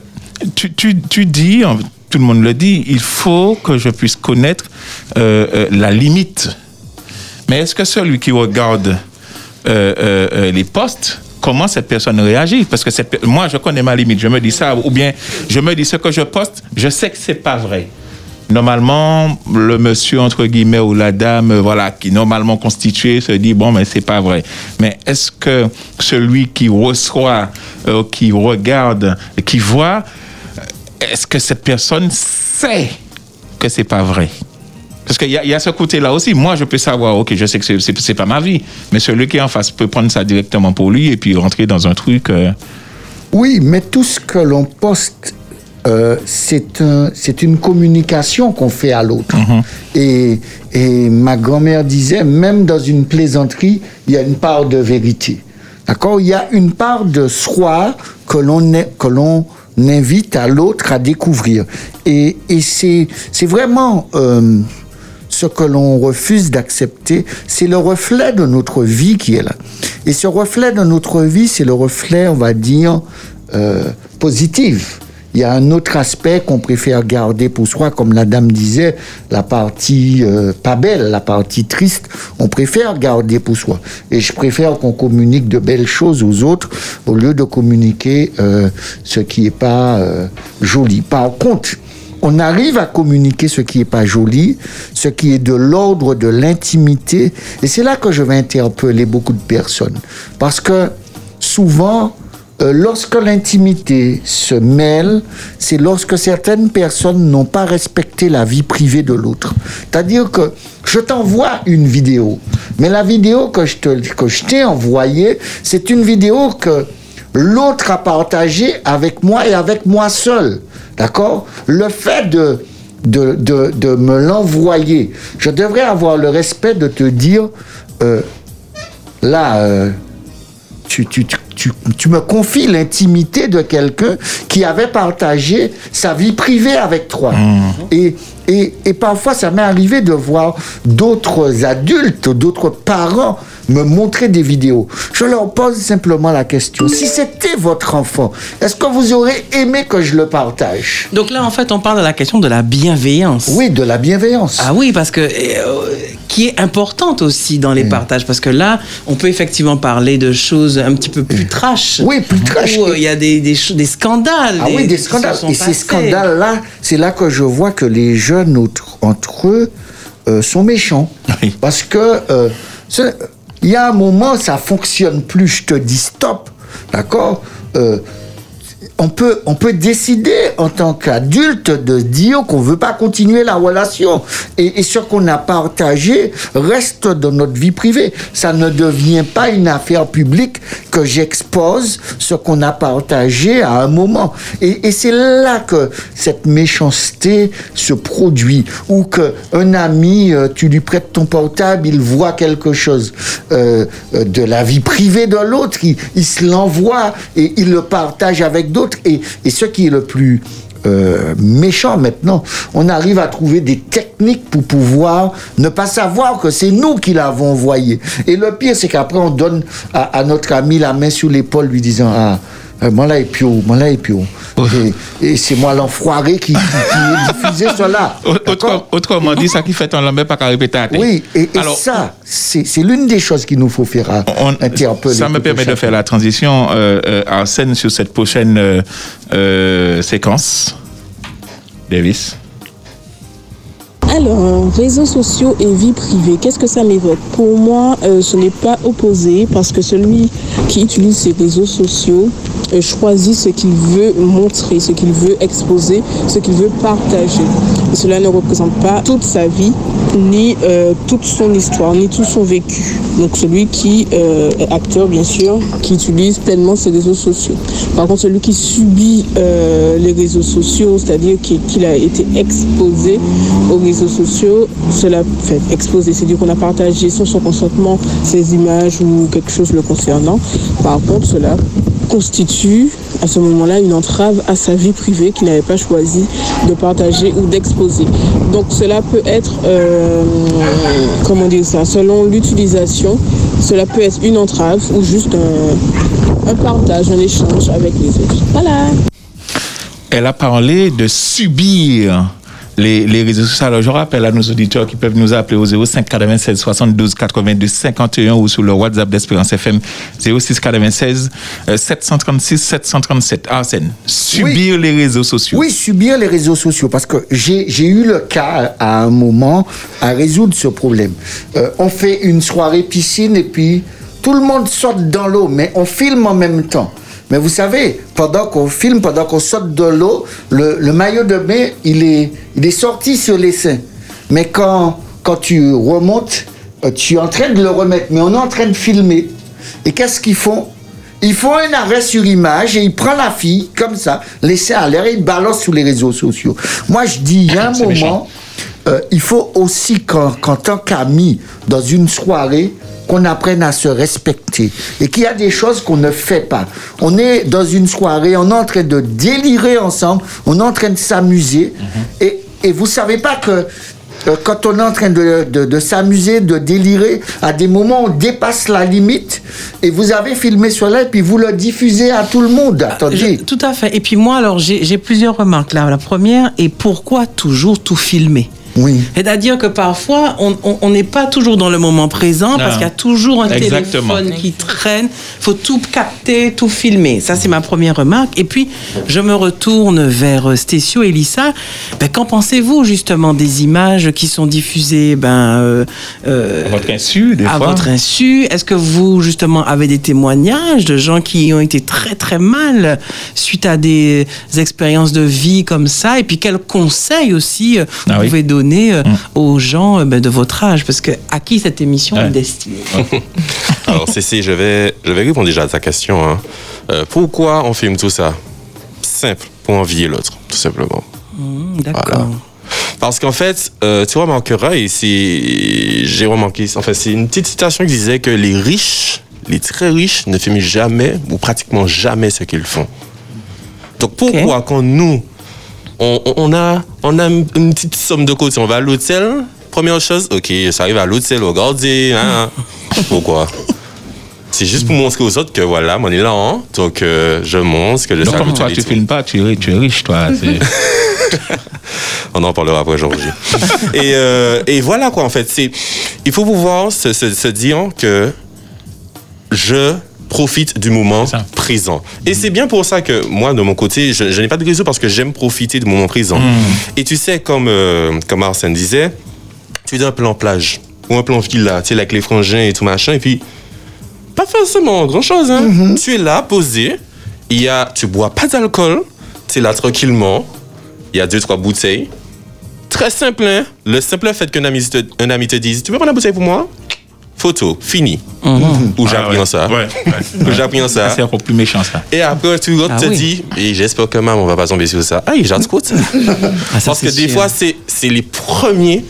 tu, tu, tu dis, hein, tout le monde le dit, il faut que je puisse connaître euh, euh, la limite. Mais est-ce que celui qui regarde euh, euh, euh, les postes, comment cette personne réagit? Parce que cette moi, je connais ma limite. Je me dis ça, ou bien je me dis ce que je poste, je sais que c'est pas vrai. Normalement, le monsieur entre guillemets ou la dame, euh, voilà, qui est normalement constitué, se dit bon, mais c'est pas vrai. Mais est-ce que celui qui reçoit, euh, qui regarde, qui voit, est-ce que cette personne sait que c'est pas vrai? Parce qu'il y, a- ce côté-là aussi. Moi, je peux savoir, ok, je sais que c'est pas ma vie, mais celui qui est en face peut prendre ça directement pour lui et puis rentrer dans un truc. euh, Oui, mais tout ce que l'on poste, euh, c'est un, une communication qu'on fait à l'autre. Et, et ma grand-mère disait, même dans une plaisanterie, il y a une part de vérité. D'accord? Il y a une part de soi que l'on invite à l'autre à découvrir. Et, et c'est c'est vraiment... euh, ce que l'on refuse d'accepter, c'est le reflet de notre vie qui est là. Et ce reflet de notre vie, c'est le reflet, on va dire, euh, positif. Il y a un autre aspect qu'on préfère garder pour soi, comme la dame disait, la partie euh, pas belle, la partie triste, on préfère garder pour soi. Et je préfère qu'on communique de belles choses aux autres au lieu de communiquer euh, ce qui n'est pas euh, joli. Par contre, on arrive à communiquer ce qui n'est pas joli, ce qui est de l'ordre de l'intimité. Et c'est là que je vais interpeller beaucoup de personnes. Parce que souvent, euh, lorsque l'intimité se mêle, c'est lorsque certaines personnes n'ont pas respecté la vie privée de l'autre. C'est-à-dire que je t'envoie une vidéo, mais la vidéo que je te- que je t'ai envoyée, c'est une vidéo que l'autre a partagée avec moi et avec moi seul. d'accord? Le fait de, de, de, de me l'envoyer, je devrais avoir le respect de te dire, euh, là, euh, tu, tu, tu, tu, me confies l'intimité de quelqu'un qui avait partagé sa vie privée avec toi. Et, et, et parfois, ça m'est arrivé de voir d'autres adultes, d'autres parents me montrer des vidéos. Je leur pose simplement la question, si c'était votre enfant, est-ce que vous aurez aimé que je le partage? Donc là, en fait, on parle de la question de la bienveillance. Oui, de la bienveillance. Ah oui, parce que euh, qui est importante aussi dans les partages, parce que là, on peut effectivement parler de choses un petit peu plus trash. Oui, plus trash. Où euh, il y a des, des, ch- des scandales. Ah oui, des scandales. Et ces scandales-là, c'est là que je vois que les jeunes entre eux euh, sont méchants. Oui. Parce que euh, il y a un moment, ça fonctionne plus. Je te dis stop, d'accord Euh, on peut, on peut décider en tant qu'adulte de dire qu'on veut pas continuer la relation. Et, et ce qu'on a partagé reste dans notre vie privée. Ça ne devient pas une affaire publique que j'expose ce qu'on a partagé à un moment. Et, et c'est là que cette méchanceté se produit. Ou que un ami, euh, tu lui prêtes ton portable, il voit quelque chose euh, euh, de la vie privée de l'autre, il, il se l'envoie et il le partage avec d'autres. Et, ce qui est le plus euh, méchant maintenant, on arrive à trouver des techniques pour pouvoir ne pas savoir que c'est nous qui l'avons envoyé. Et le pire, c'est qu'après, on donne à, notre ami la main sur l'épaule, lui disant Ah, moi là et puis moi là et puis et, et c'est moi l'enfoiré qui, qui, qui ai diffusé cela. Autre- Autrement dit, ça qui fait ton lambert pas qu'à répéter à. Oui, et, et Alors, ça, c'est c'est l'une des choses qu'il nous faut faire à- on- interpeller. ça me permet de faire la transition euh, euh, en scène sur cette prochaine euh, euh, séquence. Davis. Alors, réseaux sociaux et vie privée, qu'est-ce que ça m'évoque? Pour moi, euh, ce n'est pas opposé parce que celui qui utilise ces réseaux sociaux choisit ce qu'il veut montrer, ce qu'il veut exposer, ce qu'il veut partager. Cela ne représente pas toute sa vie, ni euh, toute son histoire, ni tout son vécu. Donc celui qui euh, est acteur, bien sûr, qui utilise pleinement ses réseaux sociaux. Par contre, celui qui subit euh, les réseaux sociaux, c'est-à-dire qui- qu'il a été exposé aux réseaux sociaux, cela fait exposé, c'est-à-dire qu'on a partagé sans son consentement ces images ou quelque chose le concernant. Par contre, cela constitue à ce moment-là une entrave à sa vie privée qu'il n'avait pas choisi de partager ou d'exposer. Donc cela peut être, euh, comment dire ça, selon l'utilisation, cela peut être une entrave ou juste un, un partage, un échange avec les autres. Voilà. Elle a parlé de subir les, les réseaux sociaux. Alors, je rappelle à nos auditeurs qui peuvent nous appeler au 05 96 72 82 51 ou sur le WhatsApp d'Espérance FM 06 96 euh, 736 737. Arsène, subir les réseaux sociaux. Oui, subir les réseaux sociaux, parce que j'ai j'ai eu le cas à un moment à résoudre ce problème. Euh, on fait une soirée piscine et puis tout le monde saute dans l'eau, mais on filme en même temps. Mais vous savez, pendant qu'on filme, pendant qu'on saute de l'eau, le, le maillot de bain, il est, il est sorti sur les seins. Mais quand, quand tu remontes, euh, tu es en train de le remettre, mais on est en train de filmer. Et qu'est-ce qu'ils font? Ils font un arrêt sur image et ils prennent la fille, comme ça, laissée à l'air, et ils balancent sur les réseaux sociaux. Moi, je dis, il y a un moment, méchant. Euh, il faut aussi qu'en qu'en tant qu'amis, dans une soirée, qu'on apprenne à se respecter et qu'il y a des choses qu'on ne fait pas. On est dans une soirée, on est en train de délirer ensemble, on est en train de s'amuser et, et vous savez pas que euh, quand on est en train de, de- de s'amuser, de délirer, à des moments on dépasse la limite et vous avez filmé cela et puis vous le diffusez à tout le monde. Attendez. Je- tout à fait. Et puis moi, alors, j'ai j'ai plusieurs remarques là. La première est pourquoi toujours tout filmer? Oui. C'est-à-dire que parfois, on n'est pas toujours dans le moment présent parce Non. qu'il y a toujours un Exactement. téléphone qui traîne. Il faut tout capter, tout filmer. Ça, c'est ma première remarque. Et puis, je me retourne vers euh, Stécio et Lisa. Ben, qu'en pensez-vous justement des images qui sont diffusées ben, euh, euh, À votre insu, des à fois. votre insu? Est-ce que vous, justement, avez des témoignages de gens qui ont été très, très mal suite à des expériences de vie comme ça? Et puis, quels conseils aussi vous Ah oui. pouvez donner euh, aux gens euh, ben, de votre âge Parce que à qui cette émission Ouais. est destinée Alors, Cécile, je vais, je vais répondre déjà à ta question. hein. Euh, pourquoi on filme tout ça? Simple, pour envier l'autre, tout simplement. Hmm, D'accord. Voilà. Parce qu'en fait, euh, tu remarqueras, et c'est, j'ai remarqué, enfin, c'est une petite citation qui disait que les riches, les très riches, ne filment jamais ou pratiquement jamais ce qu'ils font. Donc pourquoi quand nous, on, a, on a une petite somme de côté, on va à l'hôtel, première chose, ok, ça arrive à l'hôtel, regardez, hein, pourquoi? C'est juste pour montrer aux autres que voilà, on est là, hein, donc euh, je montre que je Donc, comme toi, tu filmes pas, tu es, tu es riche, toi. On en parlera après aujourd'hui. et, euh, et voilà quoi, en fait. Il faut pouvoir se, se- se dire que je profite du moment présent. Et c'est bien pour ça que moi, de mon côté, je, je n'ai pas de réseau parce que j'aime profiter du moment présent. Mm. Et tu sais, comme, euh, comme Arsène disait, tu es un plan plage ou un plan villa, tu sais, avec les frangins et tout machin, et puis pas forcément grand chose. Hein. Mm-hmm. Tu es là, posé, il y a, tu bois pas d'alcool, tu es là tranquillement, il y a deux, trois bouteilles. Très simple, hein? Le simple fait qu'un ami, te- un ami te dise Tu veux prendre la bouteille pour moi? Photo, fini. Ou j'ai Ah, appris ouais. en ça. Ouais, ouais. J'ai appris ça. C'est encore plus méchant, ça. Et après, tu Ah te oui. dis Et j'espère que maman va pas tomber sur ça. Ah, il j'ai ça. Ah, ça, Parce que des fois, c'est c'est les premiers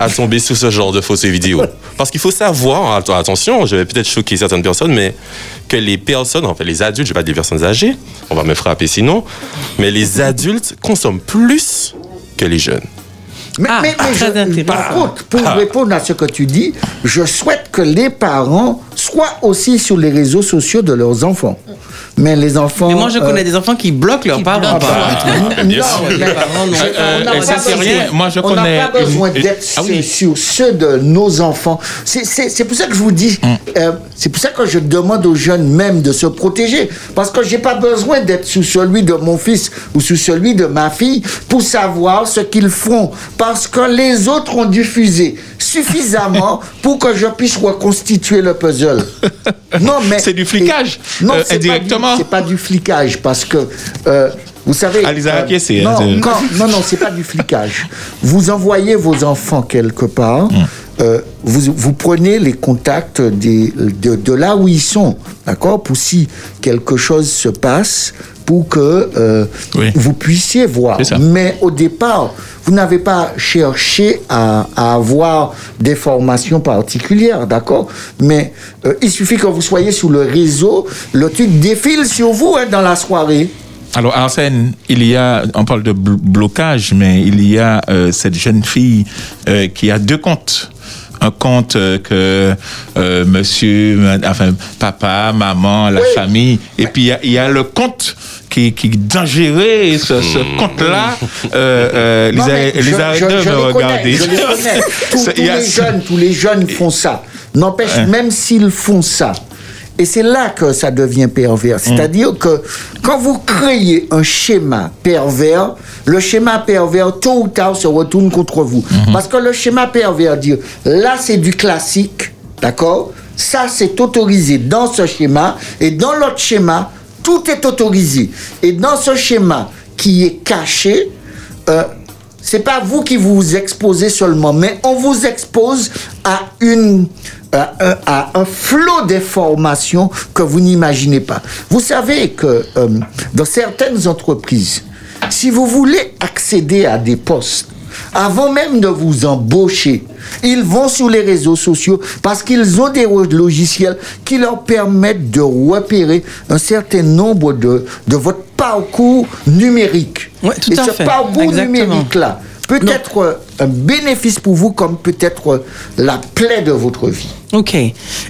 à tomber sur ce genre de photos et vidéos. Parce qu'il faut savoir, att- attention, je vais peut-être choquer certaines personnes, mais que les personnes, en fait, les adultes, je vais pas dire les personnes âgées, on va me frapper sinon, mais les adultes consomment plus que les jeunes. Mais, Ah, mais- mais très je- intéressant. par contre, pour répondre à ce que tu dis, je souhaite que les parents soient aussi sur les réseaux sociaux de leurs enfants. Mais les enfants. Mais moi, je euh, connais des enfants qui bloquent leurs parents. non. je- Euh, on n'a euh, pas ça, c'est besoin- rien. Moi, je on n'a connais pas besoin une- d'être Ah oui. sur, sur ceux de nos enfants. C'est- C'est c'est pour ça que je vous dis, Mm. euh, c'est pour ça que je demande aux jeunes même de se protéger. Parce que j'ai pas besoin d'être sous celui de mon fils ou sous celui de ma fille pour savoir ce qu'ils font. Parce que les autres ont diffusé suffisamment pour que je puisse reconstituer le puzzle. Non, mais. C'est du flicage, Non, euh, c'est pas du- indirectement. C'est pas du flicage parce que. euh, vous savez. Alisa euh, non, hein, quand- non, non, c'est pas du flicage. Vous envoyez vos enfants quelque part, Hmm. euh, vous, vous prenez les contacts des, de, de là où ils sont, d'accord Pour si quelque chose se passe, pour que euh, Oui. vous puissiez voir. Mais au départ, vous n'avez pas cherché à, à avoir des formations particulières, d'accord? Mais euh, il suffit que vous soyez sur le réseau, le truc défile sur vous hein, dans la soirée. Alors Arsène, il y a, on parle de blo- blocage, mais il y a euh, cette jeune fille qui a deux comptes. Un compte euh, que euh, monsieur, ma- enfin papa, maman, la Oui. famille, et puis il y a- il y, a le compte qui, qui est dangereux, ce, ce compte-là, euh, euh, Non, les, je- me regarder. je les connais. Tous, les jeunes, tous les jeunes font ça. N'empêche, Hein. même s'ils font ça, et c'est là que ça devient pervers. C'est-à-dire que quand vous créez un schéma pervers, le schéma pervers, tôt ou tard, se retourne contre vous. Parce que le schéma pervers dit, là, c'est du classique, d'accord? Ça, c'est autorisé dans ce schéma, et dans l'autre schéma, tout est autorisé. Et dans ce schéma qui est caché, euh, c'est pas vous qui vous exposez seulement, mais on vous expose à une à un, à un flot d'informations que vous n'imaginez pas. Vous savez que euh, dans certaines entreprises, si vous voulez accéder à des postes, avant même de vous embaucher, ils vont sur les réseaux sociaux parce qu'ils ont des logiciels qui leur permettent de repérer un certain nombre de, de votre parcours numérique. Ouais, tout Et à ce fait. parcours numérique-là peut être euh, un bénéfice pour vous comme peut être euh, la plaie de votre vie. Ok,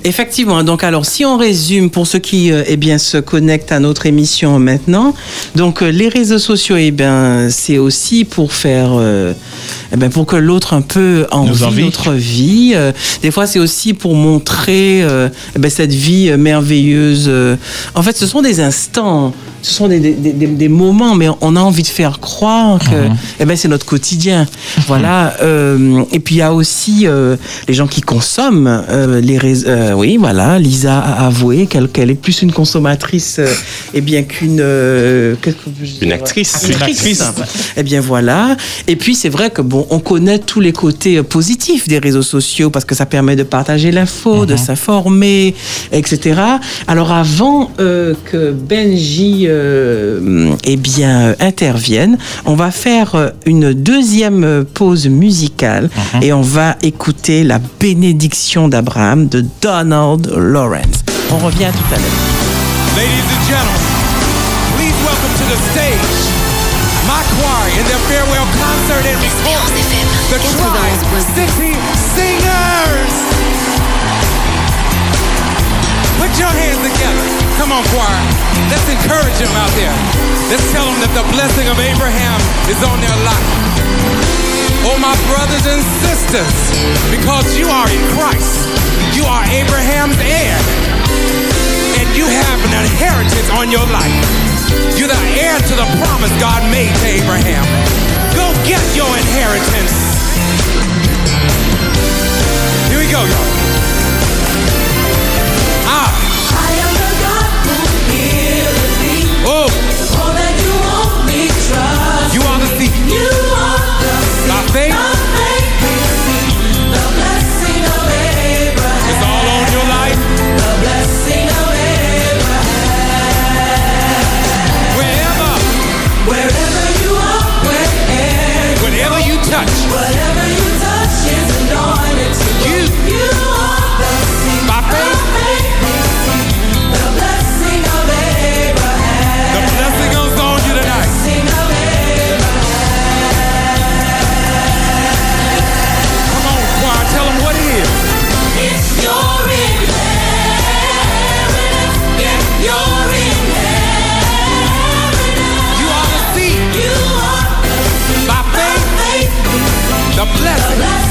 effectivement. Donc alors, si on résume pour ceux qui euh, eh bien se connectent à notre émission maintenant, donc euh, les réseaux sociaux, eh bien c'est aussi pour faire, euh, eh bien pour que l'autre un peu envie envie. notre vie. Euh, des fois, c'est aussi pour montrer euh, eh ben, cette vie merveilleuse. En fait, ce sont des instants, ce sont des, des, des- des moments, mais on a envie de faire croire que eh ben, c'est notre quotidien. Voilà, euh, et puis il y a aussi euh, les gens qui consomment euh, les réseaux. euh, oui, voilà. Lisa a avoué qu'elle qu'elle est plus une consommatrice euh, eh bien qu'une euh, qu'est-ce que je Une actrice. Une actrice. Eh bien voilà. Et puis c'est vrai que bon, on connaît tous les côtés positifs des réseaux sociaux parce que ça permet de partager l'info, de s'informer, etc. Alors avant euh, que Benji euh, eh bien intervienne, on va faire une deuxième euh, pause musicale et on va écouter la bénédiction d'Abraham de Donald Lawrence. On revient tout à l'heure. Ladies and gentlemen, please welcome to the stage my choir in their farewell concert and report, the Tri City Singers. Put your hands together. Come on, choir. Let's encourage them out there. Let's tell them that the blessing of Abraham is on their life. Oh, my brothers and sisters, because you are in Christ, you are Abraham's heir and you have an inheritance on your life. You're the heir to the promise God made to Abraham. Go get your inheritance. Here we go, y'all. Blessing.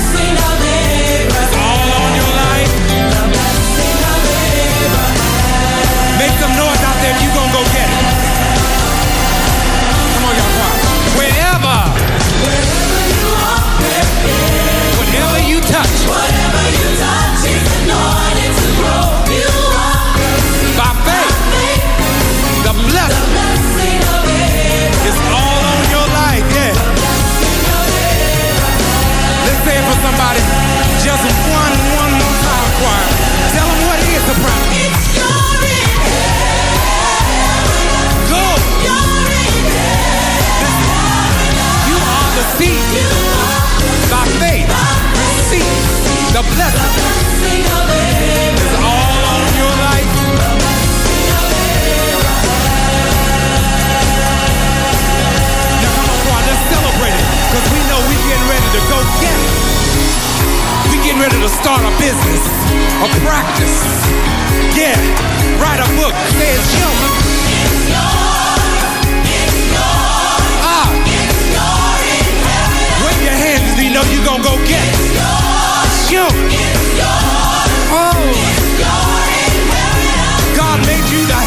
To start a business, a practice. Yeah. Write a book. Say it's showing. It's yours. Ah, it's your Wave your hands if you know you're gon' go get it you. It's. Oh. It's God made you the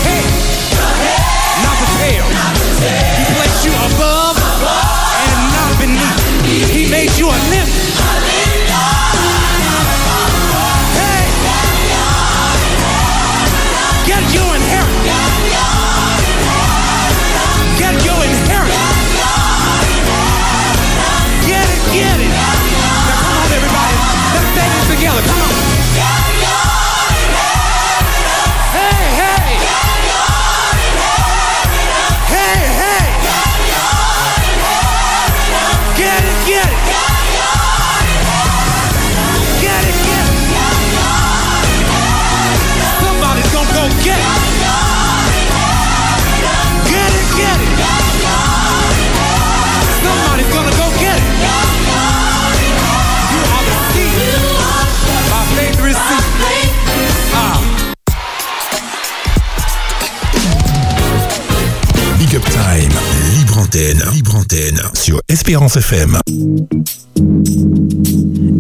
libre antenne sur Espérance FM.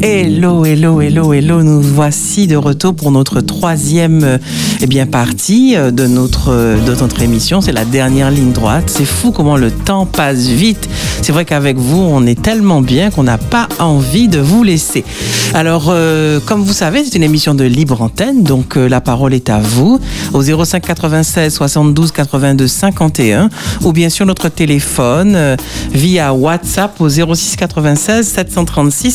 Hello, hello, hello, hello. Nous voici de retour pour notre troisième eh bien, partie euh, de notre, euh, de notre émission. C'est la dernière ligne droite. C'est fou comment le temps passe vite. C'est vrai qu'avec vous, on est tellement bien qu'on n'a pas envie de vous laisser. Alors, euh, comme vous savez, c'est une émission de libre antenne, donc la parole est à vous au 05 96 72 82 51 ou bien sur notre téléphone via WhatsApp au 06 96 736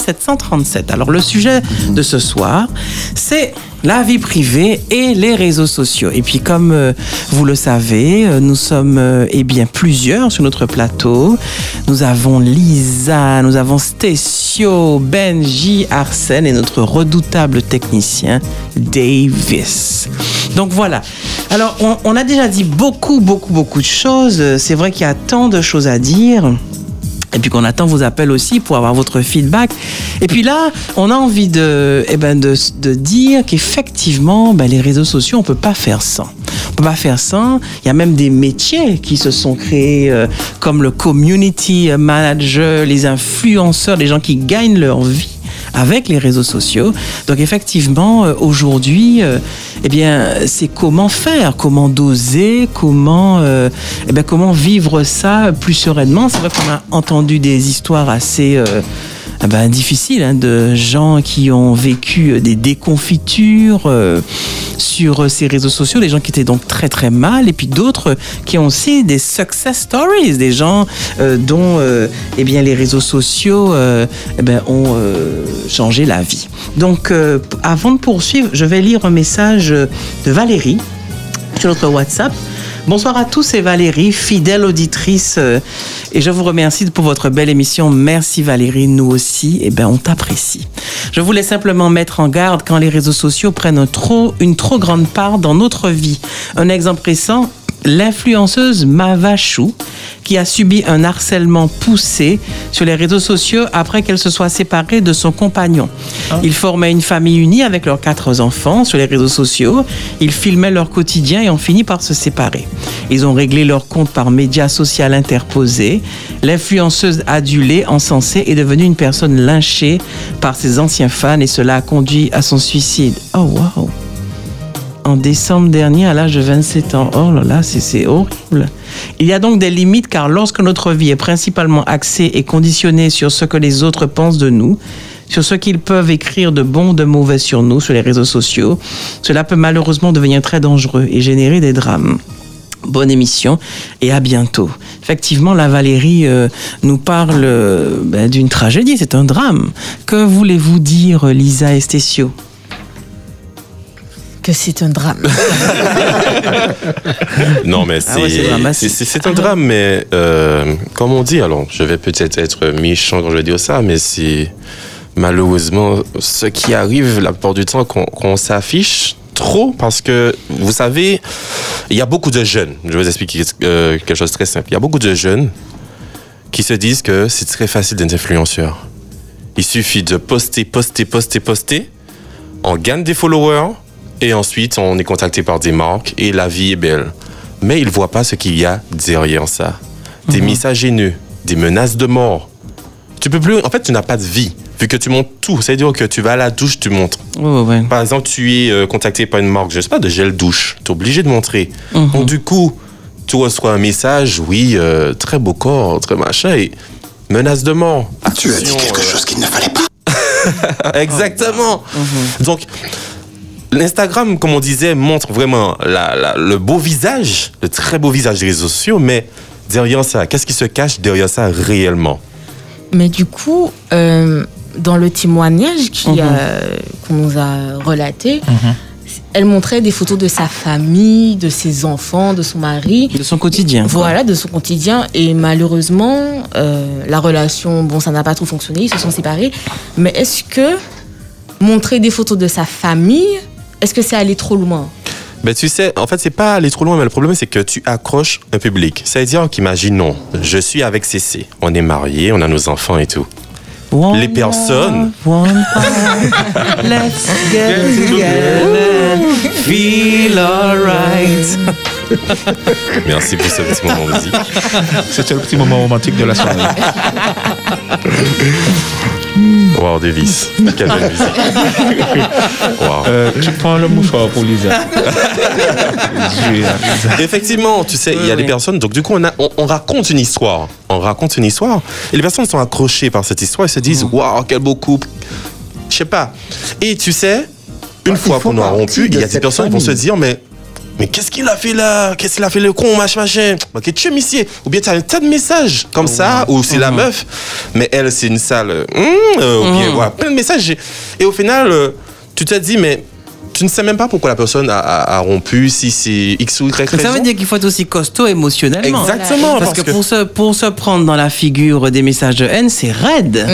737. Alors, le sujet de ce soir, c'est la vie privée et les réseaux sociaux. Et puis comme euh, vous le savez, euh, nous sommes euh, eh bien plusieurs sur notre plateau. Nous avons Lisa, nous avons Stécio, Benji, Arsène et notre redoutable technicien Davis. Donc voilà. Alors on a déjà dit beaucoup, beaucoup, beaucoup de choses. C'est vrai qu'il y a tant de choses à dire. Et puis qu'on attend vos appels aussi pour avoir votre feedback. Et puis là, on a envie de, eh ben de, de dire qu'effectivement, ben les réseaux sociaux, on peut pas faire sans. On peut pas faire sans. Il y a même des métiers qui se sont créés, euh, comme le community manager, les influenceurs, les gens qui gagnent leur vie avec les réseaux sociaux. Donc effectivement, euh, aujourd'hui, euh, eh bien, c'est comment faire, comment doser, comment, euh, eh bien, comment vivre ça plus sereinement. C'est vrai qu'on a entendu des histoires assez euh, ben, difficiles hein, de gens qui ont vécu des déconfitures euh, sur ces réseaux sociaux, des gens qui étaient donc très très mal, et puis d'autres qui ont aussi des success stories, des gens euh, dont euh, eh bien, les réseaux sociaux euh, eh ben, ont euh, changé la vie. Donc, euh, avant de poursuivre, je vais lire un message de Valérie sur notre WhatsApp. Bonsoir à tous, c'est Valérie, fidèle auditrice, euh, et je vous remercie pour votre belle émission. Merci Valérie, nous aussi, et ben on t'apprécie. Je voulais simplement mettre en garde quand les réseaux sociaux prennent trop, une trop grande part dans notre vie. Un exemple récent, l'influenceuse Mava Chou, qui a subi un harcèlement poussé sur les réseaux sociaux après qu'elle se soit séparée de son compagnon. Ils formaient une famille unie avec leurs quatre enfants sur les réseaux sociaux. Ils filmaient leur quotidien et ont fini par se séparer. Ils ont réglé leur compte par médias sociaux interposés. L'influenceuse adulée, encensée, est devenue une personne lynchée par ses anciens fans et cela a conduit à son suicide. Oh wow! En décembre dernier à l'âge de 27 ans. Oh là là, c'est- horrible. Il y a donc des limites car lorsque notre vie est principalement axée et conditionnée sur ce que les autres pensent de nous, sur ce qu'ils peuvent écrire de bon ou de mauvais sur nous sur les réseaux sociaux, cela peut malheureusement devenir très dangereux et générer des drames. Bonne émission et à bientôt. Effectivement, la Valérie euh, nous parle euh, ben, d'une tragédie, c'est un drame. Que voulez-vous dire, Lisa Estesio? Que c'est un drame. Non, mais Ah ouais, c'est c'est c'est- c'est un drame, mais euh, comme on dit, alors je vais peut-être être méchant quand je vais dire ça, mais c'est malheureusement ce qui arrive la plupart du temps qu'on qu'on s'affiche trop parce que vous savez, il y a beaucoup de jeunes, je vais vous expliquer euh, quelque chose de très simple. Il y a beaucoup de jeunes qui se disent que c'est très facile d'être influenceur. Il suffit de poster, poster, poster, poster. On gagne des followers et ensuite on est contacté par des marques et la vie est belle. Mais ils ne voient pas ce qu'il y a derrière ça. Des messages haineux, des menaces de mort. Tu peux plus. En fait, tu n'as pas de vie. Vu que tu montres tout. C'est-à-dire que tu vas à la douche, tu montres. Ouais. Par exemple, tu es euh, contacté par une marque, je sais pas, de gel douche. Tu es obligé de montrer. Mhm. Donc, du coup, tu reçois un message, oui, euh, très beau corps, très machin, et menace de mort. Tu as dit quelque chose qu'il ne fallait pas. Exactement. Donc, l'Instagram, comme on disait, montre vraiment la- la- le beau visage, le très beau visage des réseaux sociaux, mais derrière ça, qu'est-ce qui se cache derrière ça réellement? Mais du coup, euh, dans le témoignage qui a- qu'on nous a relaté, elle montrait des photos de sa famille, de ses enfants, de son mari. De son quotidien. quoi. Voilà, de son quotidien. Et malheureusement, euh, la relation, bon, ça n'a pas trop fonctionné, ils se sont séparés. Mais est-ce que montrer des photos de sa famille, est-ce que c'est aller trop loin? Ben, tu sais, en fait, c'est pas aller trop loin, mais le problème, c'est que tu accroches un public. C'est-à-dire qu'imaginons, je suis avec Cécé, on est mariés, on a nos enfants et tout. One Les personnes- love, one heart, let's get together, feel alright. Merci pour ce petit moment de musique. C'était le petit moment romantique de la soirée. Wow, Davis. Wow. Euh, tu prends le mouchoir pour Lisa. Effectivement, tu sais, il y a des personnes. Donc, du coup, on, a- on, on raconte une histoire. On raconte une histoire. Et les personnes sont accrochées par cette histoire et se disent Waouh, quel beau couple. Je sais pas. Et tu sais, une fois qu'on aura partie rompu, il y a des personnes qui vont se dire Mais. Mais qu'est-ce qu'il a fait là? Qu'est-ce qu'il a fait le con, machin, machin? Bah, que tu es, monsieur Ou bien tu as un tas de messages comme ça, ou c'est la meuf, mais elle, c'est une sale. euh, hum, euh, ou bien, Mhm. voilà, plein de messages. Et au final, euh, tu te dis, mais tu ne sais même pas pourquoi la personne a, a- a rompu, si c'est X ou Y Donc, ça raison. veut dire qu'il faut être aussi costaud émotionnellement. Exactement, Parce, parce que, que- Pour, se, pour se prendre dans la figure des messages de haine, c'est raide.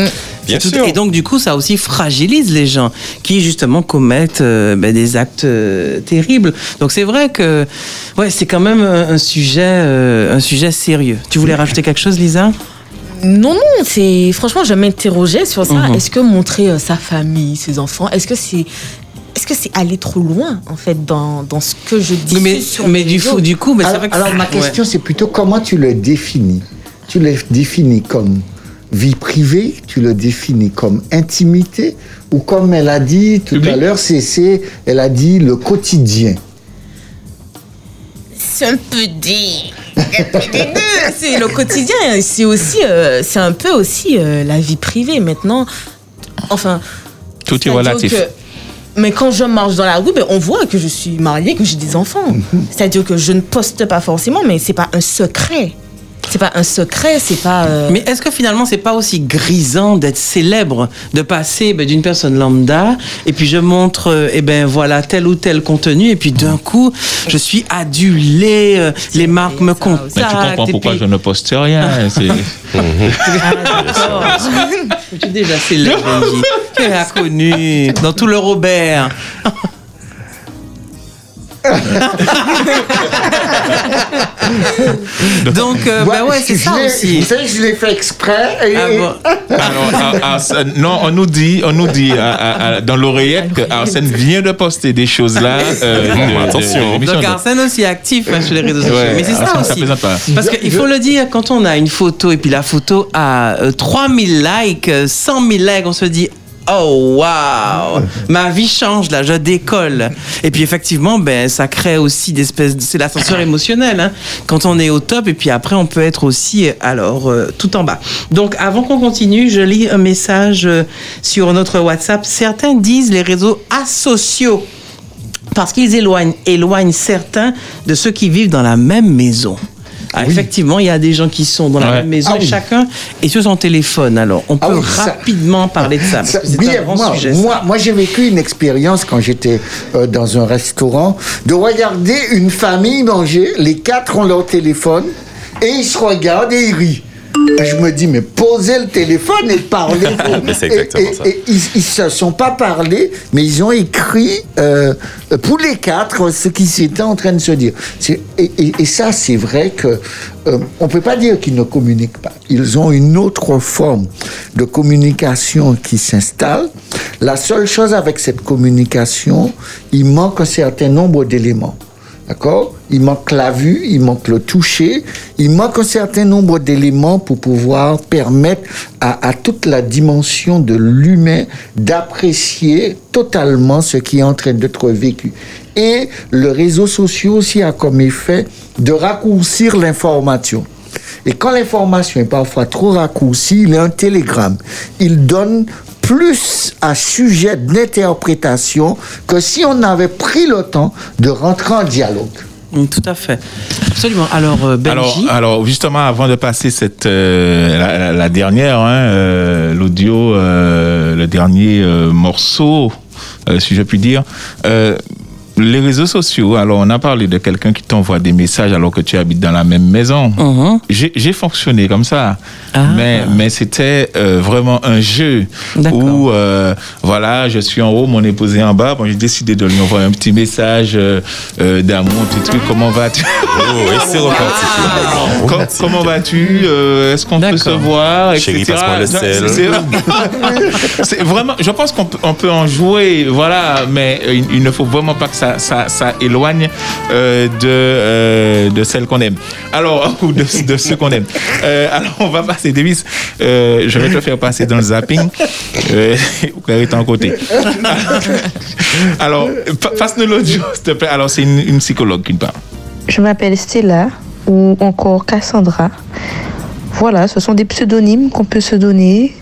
Bien C'est sûr. Et donc, du coup, ça aussi fragilise les gens qui, justement, commettent euh, ben, des actes euh, terribles. Donc, c'est vrai que ouais, c'est quand même un, un sujet, euh, un sujet sérieux. Tu voulais rajouter quelque chose, Lisa? Non, non, c'est franchement, je m'interrogeais sur ça. Mhm. Est-ce que montrer euh, sa famille, ses enfants, est-ce que c'est est-ce que c'est aller trop loin en fait dans, dans ce que je dis Mais, mais du, coup, du coup, mais alors, vrai que alors, ma ouais. question, c'est plutôt comment tu le définis? Tu le définis comme vie privée Tu le définis comme intimité Ou comme elle a dit tout à l'heure, c'est, elle a dit le quotidien? C'est un peu des. c'est le quotidien. C'est aussi, euh, c'est un peu aussi euh, la vie privée maintenant. Enfin. Tout est relatif. Mais quand je marche dans la rue, ben, on voit que je suis mariée, que j'ai des enfants. C'est-à-dire que je ne poste pas forcément, mais c'est pas un secret. C'est pas un secret, c'est pas. euh, Mais est-ce que finalement c'est pas aussi grisant d'être célèbre, de passer ben, d'une personne lambda et puis je montre euh, eh ben voilà tel ou tel contenu et puis d'un coup je suis adulé, euh, les marques me contactent. Mais tu comprends pourquoi puis- je ne poste rien. c'est- Tu es déjà célèbre, Benji. Tu es connu dans tout le Robert. Donc, euh, ben ouais, c'est ça aussi. Vous savez, je l'ai fait exprès. et- Ah bon. Alors, ah, ah, ça- non, on nous dit, on nous dit ah, ah, ah, dans l'oreillette que Arsène vient de poster des choses là. euh, attention. Donc Arsène aussi est actif hein, sur les réseaux sociaux. Ouais, Mais c'est ça aussi. pas. Parce qu'il faut je- le dire, quand on a une photo et puis la photo a euh, 3000 likes, euh, 100 000 likes, on se dit Oh waouh, ma vie change là, je décolle. Et puis effectivement, ben ça crée aussi des espèces, de- c'est l'ascenseur émotionnel. Hein, quand on est au top et puis après on peut être aussi alors euh, tout en bas. Donc avant qu'on continue, je lis un message euh, sur notre WhatsApp. Certains disent les réseaux asociaux parce qu'ils éloignent certains de ceux qui vivent dans la même maison. Ah, Effectivement, il y a des gens qui sont dans la Ouais. même maison Ah et oui. chacun est sur son téléphone. Alors, on peut Ah oui, ça- rapidement parler de ça. c'est un brièvement, grand sujet. ça. moi, moi j'ai vécu une expérience quand j'étais euh, dans un restaurant de regarder une famille manger, les quatre ont leur téléphone et ils se regardent et ils rient. Je me dis, mais posez le téléphone et parlez. Mais c'est exactement et, ça. et ils, ils se sont pas parlé, mais ils ont écrit euh, pour les quatre ce qui s'était en train de se dire. Et, ça, c'est vrai que euh, on peut pas dire qu'ils ne communiquent pas. Ils ont une autre forme de communication qui s'installe. La seule chose avec cette communication, il manque un certain nombre d'éléments. D'accord? Il manque la vue, il manque le toucher, il manque un certain nombre d'éléments pour pouvoir permettre à, à toute la dimension de l'humain d'apprécier totalement ce qui est en train d'être vécu. Et le réseau social aussi a comme effet de raccourcir l'information. Et quand l'information est parfois trop raccourcie, il est un télégramme. Il donne plus à sujet d'interprétation que si on avait pris le temps de rentrer en dialogue. Tout à fait. Absolument. Alors, euh, Benji. Alors, alors, justement, avant de passer cette euh, la, dernière, hein, euh, l'audio, euh, le dernier euh, morceau, euh, si je puis dire. Les réseaux sociaux, alors on a parlé de quelqu'un qui t'envoie des messages alors que tu habites dans la même maison. Mhm. J'ai fonctionné comme ça, Ah. mais, mais c'était euh, vraiment un jeu D'accord. où, euh, voilà, je suis en haut, mon épouse est en bas. Bon, j'ai décidé de lui envoyer un petit message euh, euh, d'amour, un petit truc, comment vas-tu? Oh, et c'est reparti. Com- comment vas-tu? Euh, Est-ce qu'on peut se voir Chérie, passe-moi le sel. c'est- vraiment. Je pense qu'on peut, en jouer, voilà, mais il, il ne faut vraiment pas que ça ça, éloigne euh, de, euh, de celle qu'on aime. Alors, ou de, de ceux qu'on aime. Euh, alors, on va passer, Davis. Je vais te faire passer dans le zapping. Qu'elle est en côté. Alors, pa- passe-nous l'audio, s'il te plaît. Alors, c'est une, une psychologue qui parle. Je m'appelle Stella ou encore Cassandra. Voilà, ce sont des pseudonymes qu'on peut se donner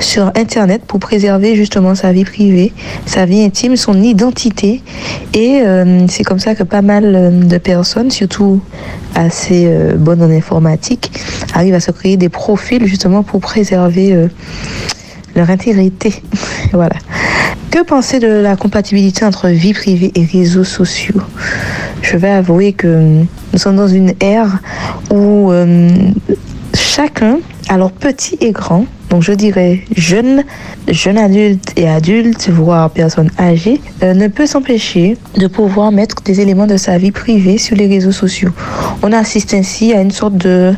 sur Internet pour préserver justement sa vie privée, sa vie intime, son identité. Et euh, c'est comme ça que pas mal euh, de personnes, surtout assez euh, bonnes en informatique, arrivent à se créer des profils justement pour préserver leur intégrité. voilà. Que penser de la compatibilité entre vie privée et réseaux sociaux? Je vais avouer que nous sommes dans une ère où chacun, alors petit et grand, donc je dirais jeune, jeune adulte et adulte, voire personne âgée, euh, ne peut s'empêcher de pouvoir mettre des éléments de sa vie privée sur les réseaux sociaux. On assiste ainsi à une sorte de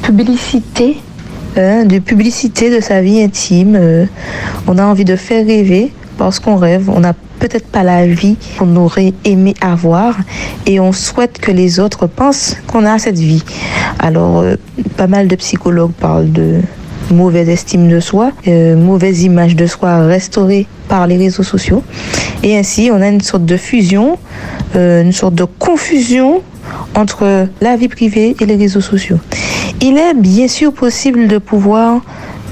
publicité hein, de publicité de sa vie intime. euh, on a envie de faire rêver parce qu'on rêve. On n'a peut-être pas la vie qu'on aurait aimé avoir et on souhaite que les autres pensent qu'on a cette vie. Alors, euh, pas mal de psychologues parlent de mauvaise estime de soi, euh, mauvaise image de soi restaurée par les réseaux sociaux. Et ainsi, on a une sorte de fusion, euh, une sorte de confusion entre la vie privée et les réseaux sociaux. Il est bien sûr possible de pouvoir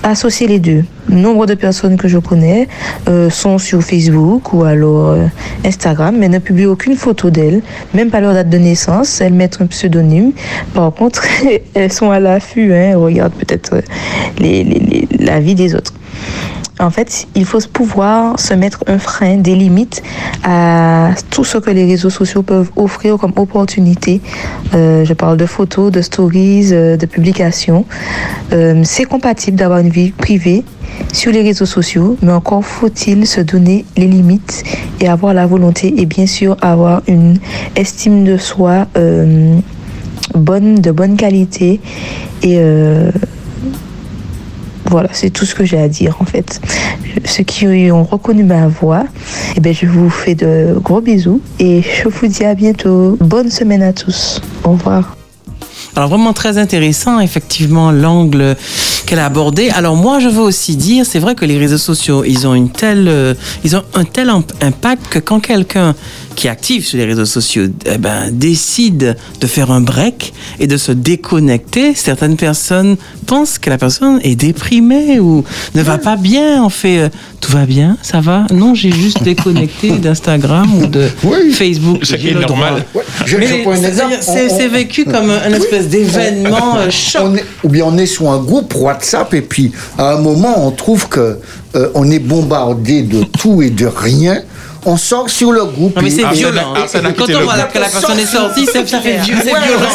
associer les deux. Nombre de personnes que je connais euh, sont sur Facebook ou alors euh, Instagram, mais ne publient aucune photo d'elles, même pas leur date de naissance. Elles mettent un pseudonyme. Par contre, elles sont à l'affût, hein, regardent peut-être euh, les- les- les- la vie des autres. En fait, il faut pouvoir se mettre un frein, des limites à tout ce que les réseaux sociaux peuvent offrir comme opportunité. Euh, je parle de photos, de stories, euh, de publications. Euh, c'est compatible d'avoir une vie privée sur les réseaux sociaux, mais encore faut-il se donner les limites et avoir la volonté et bien sûr avoir une estime de soi bonne, de bonne qualité et voilà, c'est tout ce que j'ai à dire en fait. Ceux qui ont reconnu ma voix, eh ben, je vous fais de gros bisous et je vous dis à bientôt. Bonne semaine à tous. Au revoir. Alors vraiment très intéressant, effectivement, l'angle qu'elle a abordé. Alors moi, je veux aussi dire, c'est vrai que les réseaux sociaux, ils ont une telle, euh, ils ont un tel imp- impact que quand quelqu'un qui est actif sur les réseaux sociaux, eh ben, décide de faire un break et de se déconnecter, certaines personnes pensent que la personne est déprimée ou ne va pas bien. On fait, euh, tout va bien, ça va? Non, j'ai juste déconnecté d'Instagram ou de Facebook. Ce qui J'ai est le droit. normal. Je, je un c'est- c'est- c'est vécu comme un espèce d'événement euh, choc. on est- ou bien on est sur un groupe WhatsApp et puis à un moment on trouve que euh, on est bombardé de tout et de rien. On sort sur le groupe. Non, mais c'est violent. Quand on voit que la personne est sortie, ça, ça fait violent.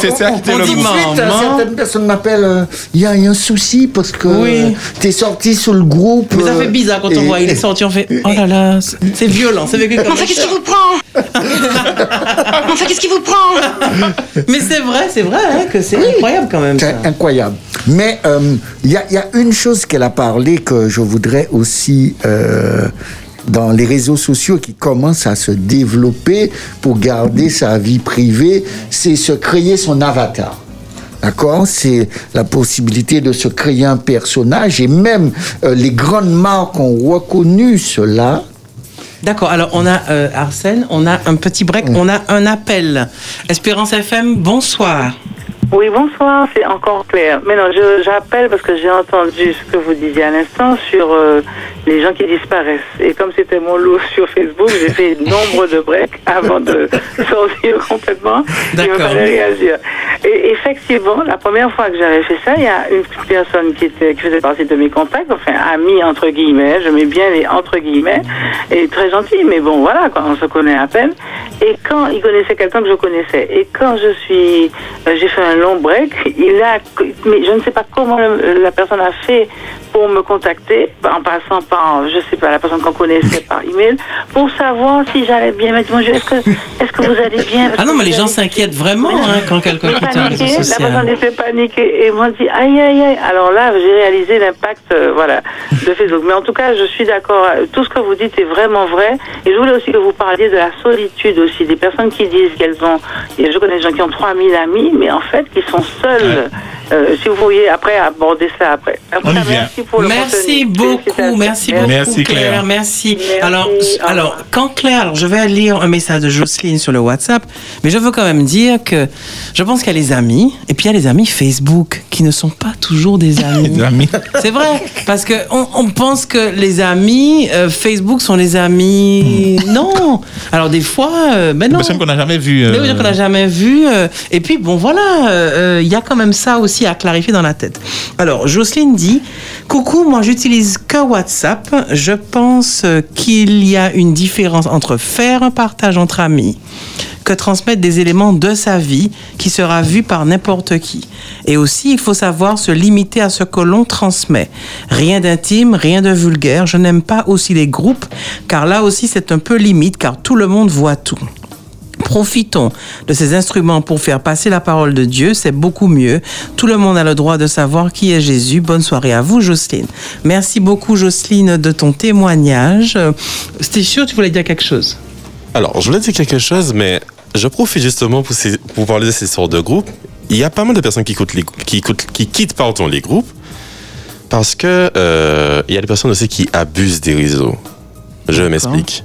C'est ça On le dit. Ensuite, certaines personnes m'appellent, euh, il y, a il y a un souci parce que Oui. euh, t'es sorti sur le groupe. Mais ça euh, fait bizarre quand on voit, il est sorti, on fait Oh là là, c'est- violent, c'est vécu comme un qu'est-ce qui vous prend? Enfin, qu'est-ce qui vous prend? Mais c'est vrai, c'est vrai hein, que c'est incroyable quand même. C'est ça. incroyable. Mais euh, il y, a, il y a une chose qu'elle a parlé que je voudrais aussi, euh, dans les réseaux sociaux qui commencent à se développer pour garder sa vie privée, c'est se créer son avatar. D'accord? C'est la possibilité de se créer un personnage et même euh, les grandes marques ont reconnu cela. D'accord, alors on a Arsène, on a un petit break, on a un appel. Espérance FM, bonsoir. Oui, bonsoir, c'est encore clair. Mais non, je- j'appelle parce que j'ai entendu ce que vous disiez à l'instant sur euh, les gens qui disparaissent. Et comme c'était mon lot sur Facebook, j'ai fait nombre de breaks avant de sortir complètement. Il me fallait réagir. Et effectivement, la première fois que j'avais fait ça, il y a une personne qui, était, qui faisait partie de mes contacts, enfin ami entre guillemets, je mets bien les entre guillemets, et très gentil, mais bon voilà, quoi, on se connaît à peine. Et quand il connaissait quelqu'un que je connaissais, et quand je suis, euh, j'ai fait un long break, il a, mais je ne sais pas comment le- la personne a fait pour me contacter, en passant par, je sais pas, la personne qu'on connaissait par email, pour savoir si j'allais bien. Il m'a dit, bonjour, est-ce que, est-ce que vous allez bien? Ah non, mais les gens s'inquiètent vraiment hein, quand quelqu'un quitte un réseau paniqué, la personne était paniquée et m'ont dit aïe aïe aïe. Alors là, j'ai réalisé l'impact euh, voilà, de Facebook. Mais en tout cas, je suis d'accord. euh, Tout ce que vous dites est vraiment vrai. Et je voulais aussi que vous parliez de la solitude aussi des personnes qui disent qu'elles ont. et Je connais des gens qui ont 3000 amis, mais en fait, qui sont seuls. Euh, si vous pourriez après aborder ça après. On y vient. Merci pour le Merci beaucoup, merci beaucoup Merci, Claire, Claire. merci. Merci, Alors, alors quand Claire, alors, je vais lire un message de Jocelyne sur le WhatsApp, mais je veux quand même dire que je pense qu'il y a les amis, et puis il y a les amis Facebook qui ne sont pas toujours des amis. Amis. C'est vrai, parce que on, on pense que les amis euh, Facebook sont les amis. Non. Alors des fois, euh, ben Des non. personnes qu'on n'a jamais vues. euh, Mais oui, qu'on n'a jamais vu. euh, et puis, bon, voilà, euh, euh, il y a quand même ça aussi à clarifier dans la tête. Alors, Jocelyne dit Coucou, moi, j'utilise que WhatsApp. Je pense euh, qu'il y a une différence entre faire un partage entre amis que transmettre des éléments de sa vie qui sera vu par n'importe qui. Et aussi, il faut savoir se limiter à ce que l'on transmet. Rien d'intime, rien de vulgaire. Je n'aime pas aussi les groupes, car là aussi, c'est un peu limite, car tout le monde voit tout. Profitons de ces instruments pour faire passer la parole de Dieu, c'est beaucoup mieux. Tout le monde a le droit de savoir qui est Jésus. Bonne soirée à vous, Jocelyne. Merci beaucoup, Jocelyne, de ton témoignage. Euh, C'était sûr, tu voulais dire quelque chose? Alors, je voulais dire quelque chose, mais je profite justement pour, ces- pour parler de ces sortes de groupes. Il y a pas mal de personnes qui, écoutent les- qui, écoutent- qui quittent pardon, les groupes parce que euh, il y a des personnes aussi qui abusent des réseaux. Je m'explique.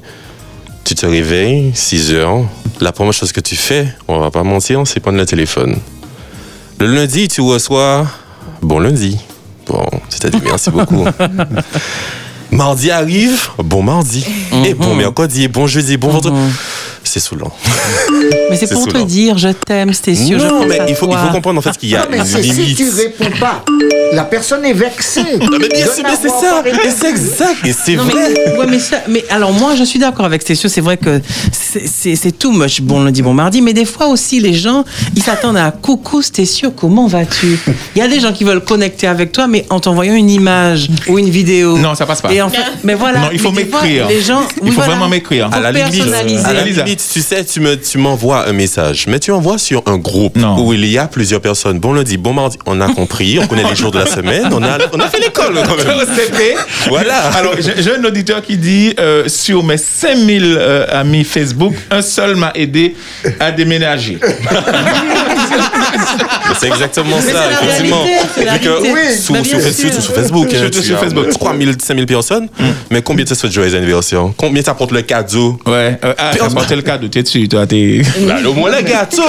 Tu te réveilles, 6 heures. La première chose que tu fais, on va pas mentir, c'est prendre le téléphone. Le lundi, tu reçois bon lundi. Bon, c'est-à-dire merci beaucoup. Mardi arrive, bon mardi. Et bon mercredi, et bon jeudi, bon vendredi. C'est saoulant. Mais c'est pour te dire, je t'aime, je Non, mais il faut, il toi. faut comprendre en fait qu'il y a Non, mais une c'est si limite. tu réponds pas, la personne est vexée. Non, mais bien sûr, c'est ça. Et c'est exact. Et c'est vrai. mais, ouais, mais, ça- mais alors moi je suis d'accord avec Stécio, c'est vrai que c'est- too much bon lundi, bon mardi, mais des fois aussi les gens ils s'attendent à coucou Stécio, comment vas-tu? Il y a des gens qui veulent connecter avec toi, mais en t'envoyant une image ou une vidéo. Non, ça passe pas. Et en fait, mais voilà. Non, il faut mais des fois, m'écrire. Les gens, Il oui, faut voilà. vraiment m'écrire. Faut À la limite, personnaliser. à la Elisa. limite, tu sais, tu me, tu m'envoies un message, mais tu envoies sur un groupe Non. où il y a plusieurs personnes. Bon lundi, bon mardi, on a compris, on connaît les jours de la semaine, on a, on a fait l'école quand même. C'était- Voilà. Alors, j'ai j'ai un auditeur qui dit euh, sur mes 5000 euh, amis Facebook, un seul m'a aidé à déménager. C'est exactement Mais ça, effectivement. réalité, c'est la Vu que réalité. Oui, sur, bah, Facebook, Facebook, hein, tu sur as Facebook. 3000, 5000 personnes, mais combien te souhaitent joyeux anniversaire? Combien t'apportes le cadeau? Ouais. Euh, ah, t'as porté le cadeau, t'es dessus, toi, t'es. bah, Au moins le gâteau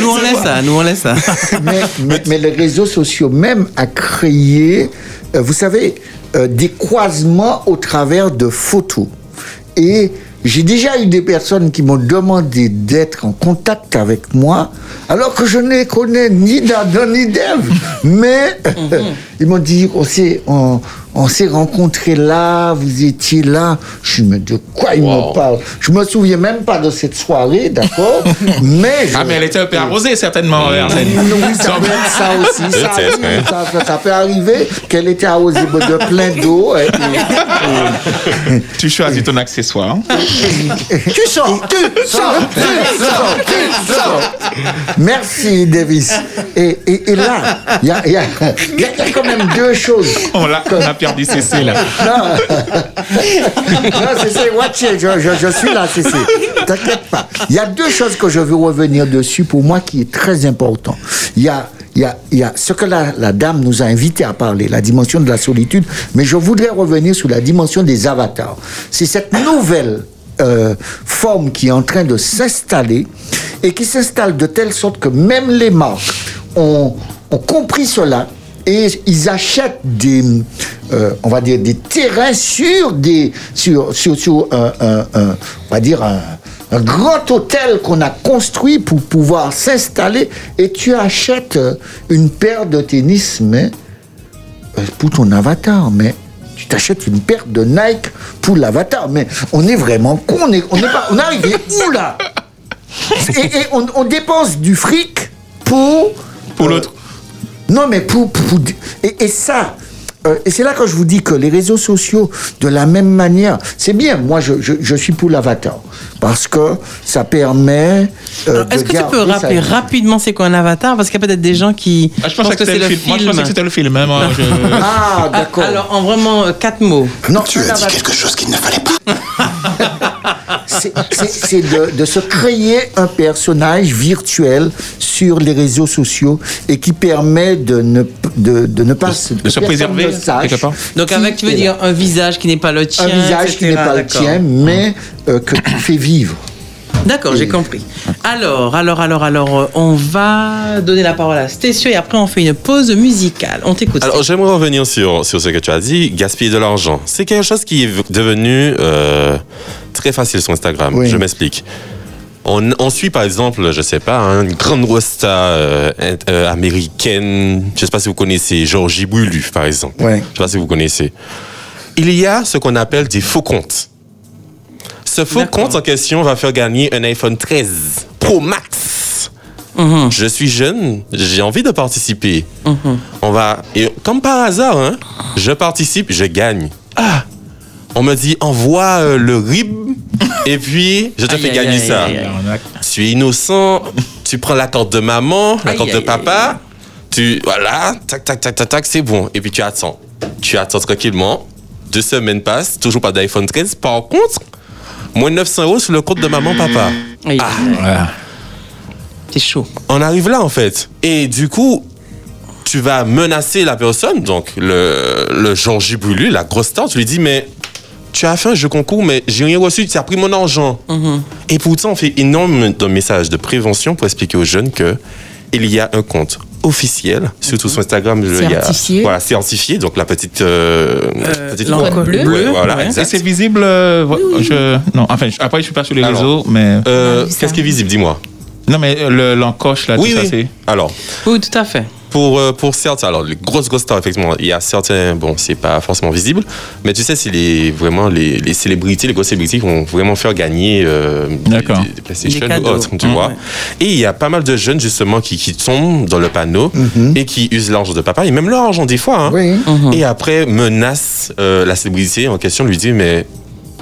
Nous on laisse ça, nous on laisse ça. mais, mais- mais les réseaux sociaux même a créé, euh, vous savez, euh, des croisements au travers de photos. Et j'ai déjà eu des personnes qui m'ont demandé d'être en contact avec moi, alors que je ne les connais ni d'Adam ni d'Ève. Mais ils m'ont dit, on s'est, on, on s'est rencontrés là, vous étiez là. Je me dis, de quoi ils me parlent Je me souviens même pas de cette soirée, d'accord? Mais je- Ah, mais elle était un peu arrosée, certainement, Arsène. oui, ça peut être ça aussi. Ça, hein. ça, ça- ça peut arriver qu'elle était arrosée de plein d'eau. et- et- Tu choisis ton accessoire. tu sors, tu sors, tu sors, tu sors. Merci, Davis. Et, là, il y a, il y a- il y a quand même deux choses. On l'a perdu CC, là. Non, c'est watch it. Je, je- suis là, c'est. T'inquiète pas. Il y a deux choses que je veux revenir dessus pour moi qui est très important. Il y a, y a, y a ce que la, la dame nous a invité à parler, la dimension de la solitude, mais je voudrais revenir sur la dimension des avatars. C'est cette nouvelle euh, forme qui est en train de s'installer et qui s'installe de telle sorte que même les marques ont, ont compris cela et ils achètent des, euh, on va dire, des terrains sur des, sur, sur, sur un, un- un- on va dire un, un grand hôtel qu'on a construit pour pouvoir s'installer. Et tu achètes euh, une paire de tennis, mais euh, pour ton avatar, mais tu t'achètes une paire de Nike pour l'avatar, mais on est vraiment con, on est, on est pas, on est arrivé où là? Et, et on, on dépense du fric pour Pour l'autre. Non, mais pour. et, ça. euh, et c'est là que je vous dis que les réseaux sociaux, de la même manière, c'est bien. Moi, je, je- je suis pour l'avatar. Parce que ça permet. euh, Est-ce de que tu peux sa rappeler vie. rapidement c'est quoi un avatar? Parce qu'il y a peut-être des gens qui Ah, je pensais que c'était le film. Moi, je pensais que c'était le film. hein, moi, je- Ah, Ah, d'accord. Alors en vraiment euh, quatre mots. non, Tu as dit avatar- quelque chose qu'il ne fallait pas. c'est- de, de se créer un personnage virtuel sur les réseaux sociaux et qui permet de ne, de, de ne pas de se personne préserver, ne sache. Donc avec, tu veux dire là. un visage qui n'est pas le tien. un visage qui n'est pas le tien, mais euh, que tu fais vivre. D'accord, j'ai compris. Alors, alors, alors, alors, euh, on va donner la parole à Stécio et après on fait une pause musicale. On t'écoute. Alors, j'aimerais revenir sur, sur ce que tu as dit, gaspiller de l'argent. C'est quelque chose qui est devenu euh, très facile sur Instagram. Oui. Je m'explique. On, on suit par exemple, je sais pas, hein, une grande rosta euh, euh, américaine. Je sais pas si vous connaissez Georgie Boulu, par exemple. Ouais. Je sais pas si vous connaissez. Il y a ce qu'on appelle des faux comptes. Ce faux compte en question va faire gagner un iPhone 13 Pro Max. Mhm. Je suis jeune, j'ai envie de participer. Mhm. On va. Et comme par hasard, hein, je participe, je gagne. Ah! On me dit, envoie euh, le RIB et puis je te fais gagner aïe, ça. aïe, aïe. Tu es innocent, tu prends la carte de maman, la carte de papa, tu. Voilà, tac, tac, tac, tac, tac, c'est bon. Et puis tu attends. Tu attends tranquillement. Deux semaines passent, toujours pas d'iPhone 13. Par contre, moins de 900 euros sur le compte de maman, papa. Aïe, Ah. Voilà. C'est chaud. On arrive là, en fait. Et du coup, tu vas menacer la personne, donc le, le Boulu, la grosse star, tu lui dis, mais tu as fait un jeu concours, mais j'ai rien reçu, tu as pris mon argent. Mhm. Et pourtant, on fait énormément de messages de prévention pour expliquer aux jeunes que il y a un compte officiel, surtout sur Instagram. je- il y a- Certifié. voilà, certifié, donc la petite... euh, Euh, petite bleue. voilà, Ouais. Et exact. c'est visible euh, je, Non, enfin, je- après, je suis pas sur les Alors, réseaux, mais. Euh. Qu'est-ce qui est visible, dis-moi? Non, mais euh, le- l'encoche, là, Oui, tout ça, c'est. Alors, Oui, tout à fait. Pour, euh, pour certains, alors les grosses grosses stars, effectivement, il y a certains, bon, c'est pas forcément visible, mais tu sais, c'est les, vraiment les, les célébrités, les grosses célébrités qui vont vraiment faire gagner euh, des, D'accord. des- des PlayStation Des ou autres, tu Mmh, vois. ouais. Et il y a pas mal de jeunes, justement, qui, qui tombent dans le panneau et qui usent l'argent de papa, et même leur argent des fois, hein, Oui. Mhm. et après menacent euh, la célébrité en question, lui dit, mais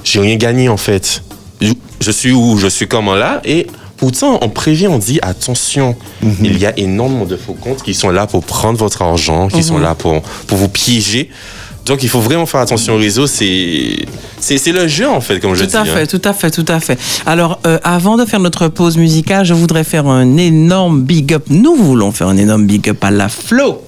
j'ai rien gagné en fait. Je- Je suis où? Je suis comment là? Et pourtant, on prévient, on dit attention, il y a énormément de faux comptes qui sont là pour prendre votre argent, qui sont là pour, pour vous piéger. Donc, il faut vraiment faire attention au réseau. C'est le jeu, en fait, comme je Tout dis. à hein. fait, tout à fait, tout à fait. Alors, euh, avant de faire notre pause musicale, je voudrais faire un énorme big up. Nous voulons faire un énorme big up à la Flo.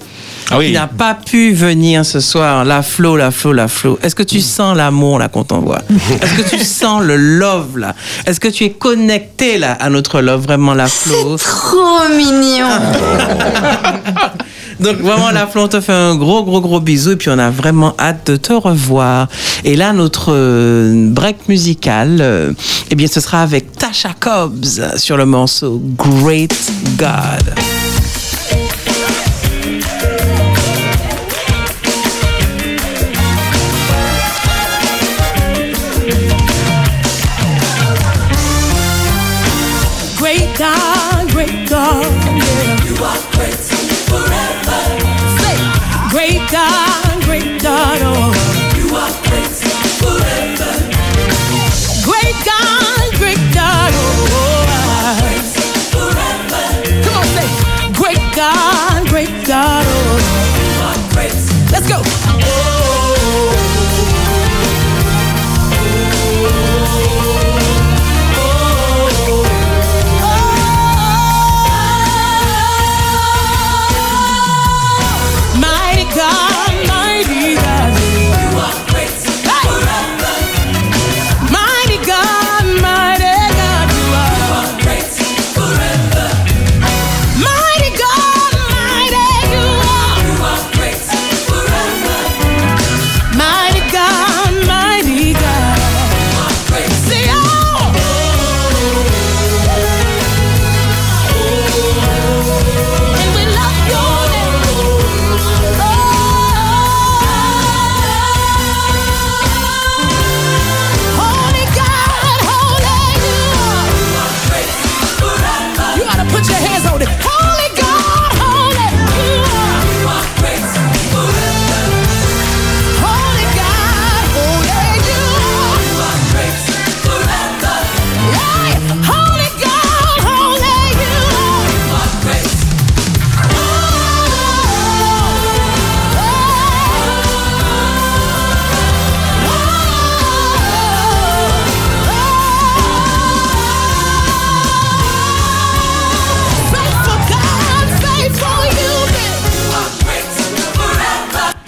Ah oui. Qui n'a pas pu venir ce soir. La Flo, la Flo, la Flo. Est-ce que tu sens l'amour là qu'on t'envoie? Est-ce que tu sens le love là? Est-ce que tu es connecté là à notre love vraiment la Flo? Trop mignon. Donc vraiment la Flo, on te fait un gros gros gros bisou et puis on a vraiment hâte de te revoir. Et là notre euh, break musical, euh, eh bien ce sera avec Tasha Cobbs sur le morceau Great God.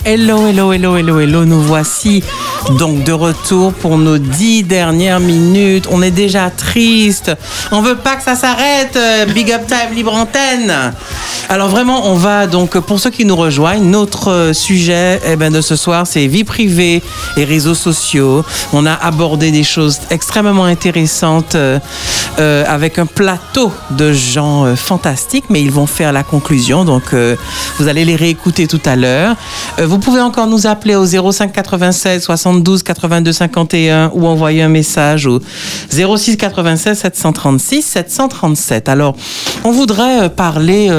Hello, hello, hello, hello, hello. Nous voici donc de retour pour nos dix dernières minutes. On est déjà triste. On veut pas que ça s'arrête. Euh, Big Up Time, libre antenne. Alors vraiment, on va donc pour ceux qui nous rejoignent, notre euh, sujet eh ben, de ce soir, c'est vie privée et réseaux sociaux. On a abordé des choses extrêmement intéressantes euh, euh, avec un plateau de gens euh, fantastiques, mais ils vont faire la conclusion. Donc vous allez les réécouter tout à l'heure. Vous pouvez encore nous appeler au 05 96 72 82 51 ou envoyer un message au 06 96 736 737. Alors, on voudrait parler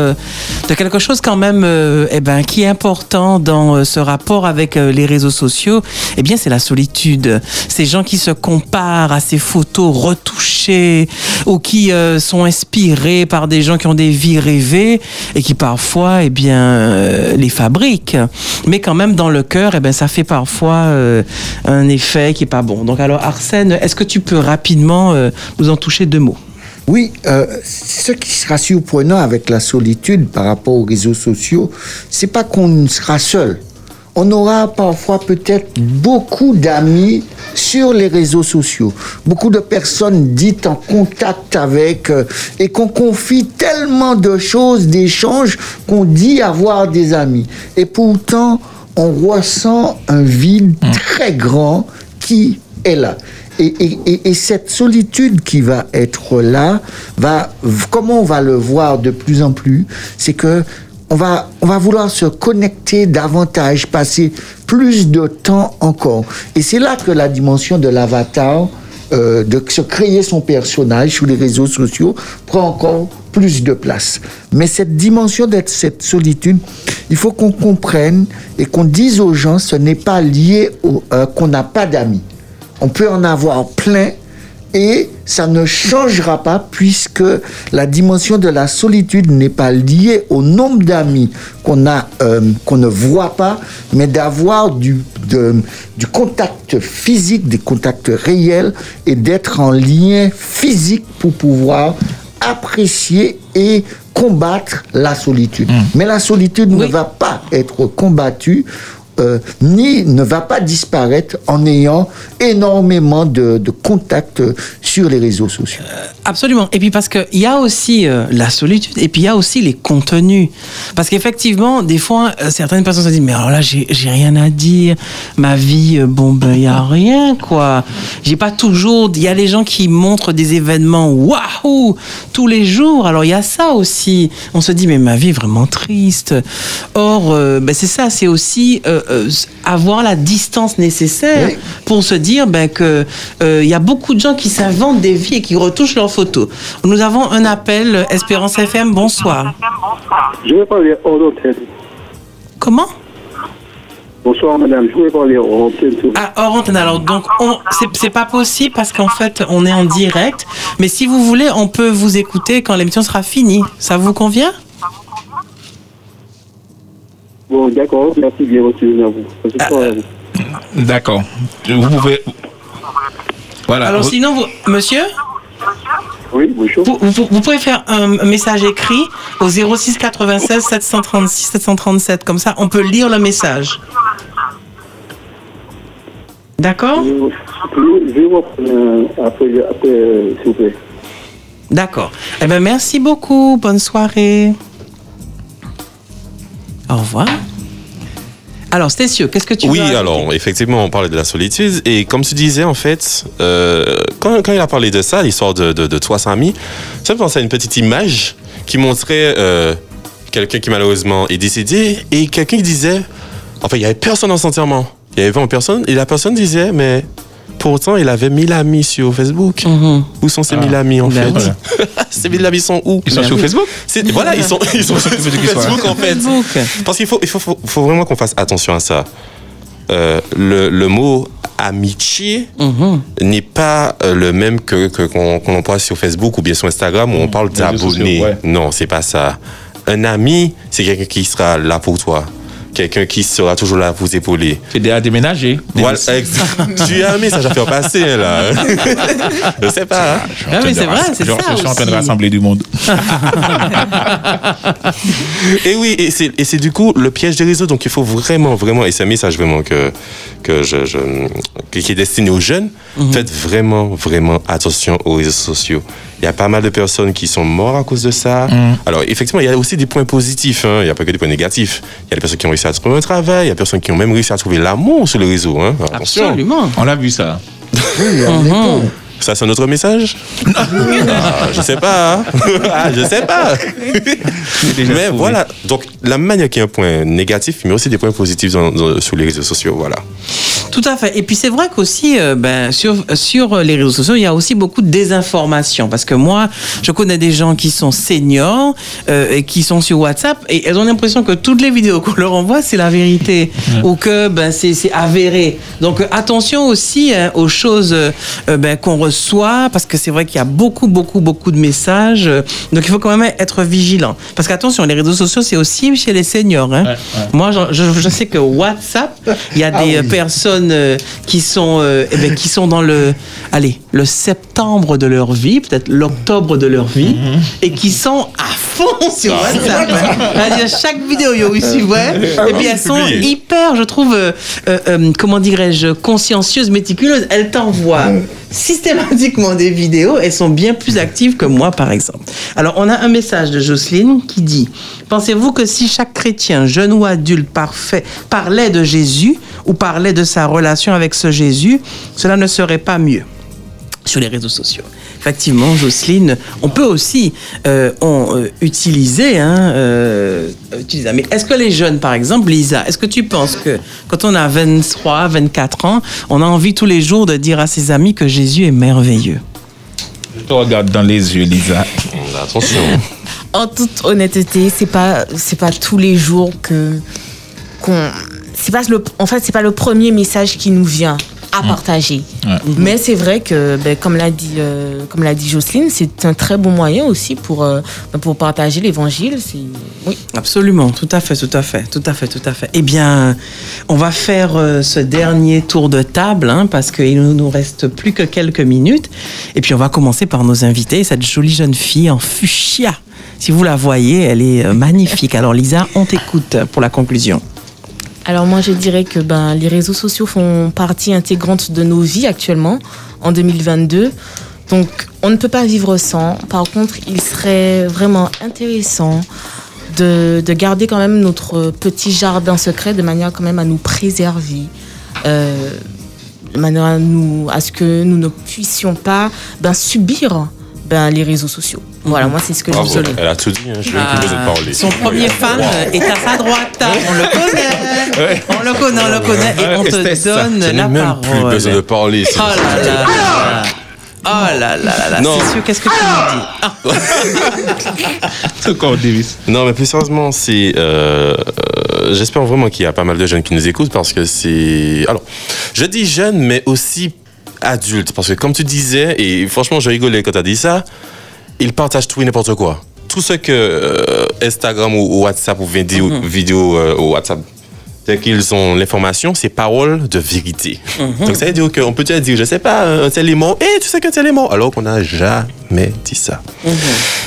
de quelque chose quand même euh, eh ben, qui est important dans euh, ce rapport avec euh, les réseaux sociaux. Eh bien, c'est la solitude. Ces gens qui se comparent à ces photos retouchées ou qui euh, sont inspirés par des gens qui ont des vies rêvées et qui parfois eh bien, euh, les fabriquent. Mais quand même, dans le cœur, eh ben, ça fait parfois un effet qui est pas bon. Donc alors, Arsène, est-ce que tu peux rapidement nous en toucher deux mots? Oui, euh, ce qui sera surprenant avec la solitude par rapport aux réseaux sociaux, c'est pas qu'on sera seul. On aura parfois peut-être beaucoup d'amis sur les réseaux sociaux, beaucoup de personnes dites en contact avec euh, et qu'on confie tellement de choses, d'échanges qu'on dit avoir des amis. Et pourtant, on ressent un vide très grand qui est là. Et, et- et- et cette solitude qui va être là, va, comment on va le voir de plus en plus, c'est que on va, on va vouloir se connecter davantage, passer plus de temps encore. Et c'est là que la dimension de l'avatar, euh, de se créer son personnage sur les réseaux sociaux, prend encore plus de place. Mais cette dimension d'être cette solitude, il faut qu'on comprenne et qu'on dise aux gens, ce n'est pas lié au, euh, qu'on n'a pas d'amis. On peut en avoir plein et ça ne changera pas puisque la dimension de la solitude n'est pas liée au nombre d'amis qu'on a, euh, qu'on ne voit pas, mais d'avoir du, de- du contact physique, des contacts réels et d'être en lien physique pour pouvoir apprécier et combattre la solitude. Mais la solitude ne va pas être combattue euh, ni ne va pas disparaître en ayant énormément de, contacts sur les réseaux sociaux. Absolument. Et puis parce qu'il y a aussi euh, la solitude et puis il y a aussi les contenus. Parce qu'effectivement, des fois, euh, certaines personnes se disent, mais alors là, j'ai rien à dire. Ma vie, euh, bon, ben, il n'y a rien, quoi. J'ai pas toujours... Il y a les gens qui montrent des événements, waouh, tous les jours. Alors il y a ça aussi. On se dit, mais ma vie est vraiment triste. Or, euh, ben, c'est ça, c'est aussi euh, avoir la distance nécessaire pour se dire ben, que euh, il y a beaucoup de gens qui s'inventent des vies et qui retouchent leurs photos. Nous avons un appel, Espérance FM, bonsoir. Je vais parler hors antenne. Comment? Bonsoir madame, je voulais parler hors antenne. Ah, hors antenne. Alors, donc, on- c'est- c'est pas possible parce qu'en fait, on est en direct. Mais si vous voulez, on peut vous écouter quand l'émission sera finie. Ça vous convient? Bon, d'accord, merci bien reçu à vous. À vous. D'accord. Vous pouvez. Voilà. Alors, sinon, vous- monsieur Oui, bonjour. Vous, vous- vous pouvez faire un message écrit au 06 96 736 737. Comme ça, on peut lire le message. D'accord Je vais reprendre euh, après, après euh, s'il vous plaît. D'accord. Eh ben, merci beaucoup. Bonne soirée. Au revoir. Alors, Stécieux, qu'est-ce que tu Oui, alors, effectivement, on parlait de la solitude. Et comme tu disais, en fait, euh, quand, quand il a parlé de ça, l'histoire de, de, de 300 amis, ça me pensait à une petite image qui montrait euh, quelqu'un qui malheureusement est décédé et quelqu'un qui disait, enfin, il n'y avait personne dans son enterrement. Il y avait 20 personnes et la personne disait, mais pourtant, il avait 1000 amis sur Facebook. Où sont ces Ah. 1000 amis, en Ben fait. Ces 1000 amis sont où Ils sont sur. Facebook C'est- Voilà, ils sont, ils sont sur Facebook, en fait. Parce qu'il faut, il faut, faut, faut vraiment qu'on fasse attention à ça. Euh, le, le mot amitié n'est pas euh, le même que que- qu'on qu'on emploie sur Facebook ou bien sur Instagram où on parle d'abonnés. sociaux, ouais. Non, c'est pas ça. Un ami, c'est quelqu'un qui sera là pour toi, quelqu'un qui sera toujours là pour vous épauler. C'est à déménager. Voilà, tu as un message à faire passer hein, là. Je sais pas. hein. Ah c'est vrai, c'est Je, ça je suis en train de rassembler du monde. Et oui, et c'est, du coup le piège des réseaux. Donc il faut vraiment, vraiment, et c'est un message vraiment que, que je, je- qui est destiné aux jeunes. Faites vraiment, vraiment attention aux réseaux sociaux. Il y a pas mal de personnes qui sont mortes à cause de ça. Alors effectivement, il y a aussi des points positifs. hein. Il n'y a pas que des points négatifs. Il y a des personnes qui ont réussi à trouver un travail. Il y a des personnes qui ont même réussi à trouver l'amour sur les réseaux. Hein. Attention. Absolument. On a vu ça. Mhm. Ça, c'est notre message? Ah, Je sais pas. hein. Ah, je sais pas. mais voilà. Donc, la manière qu'il y a un point négatif, mais aussi des points positifs dans- dans- sur les réseaux sociaux. Voilà. Tout à fait. Et puis c'est vrai qu'aussi, euh, ben, sur, sur les réseaux sociaux, il y a aussi beaucoup de désinformation. Parce que moi, je connais des gens qui sont seniors euh, et qui sont sur WhatsApp et elles ont l'impression que toutes les vidéos qu'on leur envoie, c'est la vérité ou que ben, c'est avéré. Donc euh, attention aussi hein, aux choses euh, ben, qu'on reçoit parce que c'est vrai qu'il y a beaucoup, beaucoup, beaucoup de messages. Donc il faut quand même être vigilant. Parce qu'attention, les réseaux sociaux, c'est aussi chez les seniors. Hein. Moi, je, je- je sais que WhatsApp, il y a Ah des oui. personnes euh, qui sont, euh, eh ben, qui sont dans le, allez, le septembre de leur vie, peut-être l'octobre de leur vie, Mhm. et qui sont à fond sur Ah, WhatsApp. hein. C'est-à-dire, chaque vidéo, yo, suivent, Ah et puis elles sont hyper, je trouve, euh, comment dirais-je, consciencieuses, méticuleuses. Elles t'envoient systématiquement des vidéos. Elles sont bien plus actives que moi, par exemple. Alors, on a un message de Jocelyne qui dit Pensez-vous que si chaque chrétien, jeune ou adulte, parfait, parlait de Jésus ou parlait de sa relation avec ce Jésus, cela ne serait pas mieux sur les réseaux sociaux. Effectivement, Jocelyne, on peut aussi euh, on, euh, utiliser, hein, euh, utiliser. Mais est-ce que les jeunes, par exemple, Lisa, est-ce que tu penses que quand on a 23, 24 ans, on a envie tous les jours de dire à ses amis que Jésus est merveilleux? Je te regarde dans les yeux, Lisa. Attention. En toute honnêteté, c'est pas c'est pas tous les jours que qu'on c'est pas le en fait c'est pas le premier message qui nous vient à partager. Ouais. Mais c'est vrai que ben, comme l'a dit euh, comme l'a dit Jocelyne, c'est un très bon moyen aussi pour euh, pour partager l'évangile, c'est oui. Absolument, tout à fait, tout à fait, tout à fait, tout à fait. Eh bien, on va faire euh, ce dernier tour de table hein, parce qu'il ne nous reste plus que quelques minutes. Et puis, on va commencer par nos invités. Cette jolie jeune fille en fuchsia. Si vous la voyez, elle est magnifique. Alors, Lisa, on t'écoute pour la conclusion. Alors moi je dirais que ben, les réseaux sociaux font partie intégrante de nos vies actuellement en 2022. Donc on ne peut pas vivre sans. Par contre, il serait vraiment intéressant de, de garder quand même notre petit jardin secret de manière quand même à nous préserver. euh, de manière à, nous, à ce que nous ne puissions pas ben, subir ben, les réseaux sociaux. Voilà, moi c'est ce que je Bravo. souhaite. Elle a tout dit. Hein. Je n'ai plus besoin de parler. Ah, Son premier fan euh, est à sa droite. On le connaît. On le connaît, on le connaît. Et on te ça. donne Je n'ai la même parole. plus besoin de parler. Oh là là là. Oh là là là là. C'est sûr, qu'est-ce que tu nous dis? Ah. Non, mais plus sérieusement, c'est. euh, euh, J'espère vraiment qu'il y a pas mal de jeunes qui nous écoutent parce que c'est. Alors, je dis jeunes, mais aussi adultes. Parce que, comme tu disais, et franchement, je rigolais quand tu as dit ça, ils partagent tout et n'importe quoi. Tout ce que euh, Instagram ou, ou WhatsApp ou vidéo, vidéo euh, ou WhatsApp, dès qu'ils ont l'information, c'est parole de vérité. Donc, ça veut dire qu'on peut déjà dire, je sais pas, un tel est mort, et tu sais qu'un tel est mort, alors qu'on n'a jamais dit ça.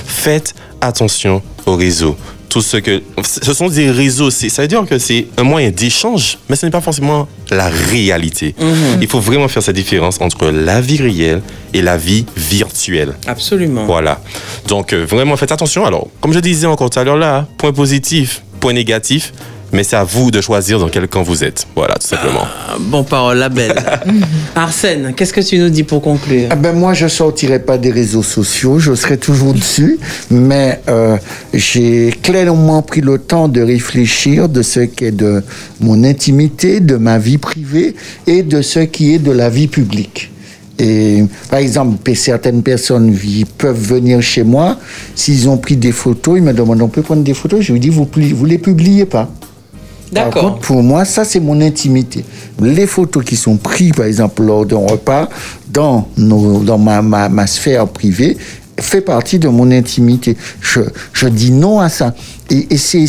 Faites attention aux réseaux. Tout ce que, ce sont des réseaux, ça veut dire que c'est un moyen d'échange, mais ce n'est pas forcément la réalité. Mhm. Il faut vraiment faire cette différence entre la vie réelle et la vie virtuelle. Absolument. Voilà. Donc, euh, vraiment, faites attention. Alors, comme je disais encore tout à l'heure là, point positif, point négatif, mais c'est à vous de choisir dans quel camp vous êtes. Voilà, tout simplement. Ah, Bon parole, la belle. Arsène, qu'est-ce que tu nous dis pour conclure Ah ben moi, je sortirai pas des réseaux sociaux, je serai toujours dessus, mais euh, j'ai clairement pris le temps de réfléchir de ce qui est de mon intimité, de ma vie privée et de ce qui est de la vie publique. Et par exemple, certaines personnes peuvent venir chez moi, s'ils ont pris des photos, ils me demandent on peut prendre des photos, je lui dis vous, vous les publiez pas. Par D'accord. contre, pour moi, ça, c'est mon intimité. Les photos qui sont prises, par exemple, lors d'un repas, dans, nos, dans ma, ma, ma sphère privée, fait partie de mon intimité. Je, je dis non à ça. Et, et c'est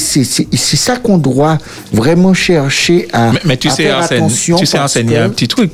ça qu'on doit vraiment chercher à, Mais, mais tu à sais, faire Arsène, attention. tu sais, Arsène, il y a que- un petit truc.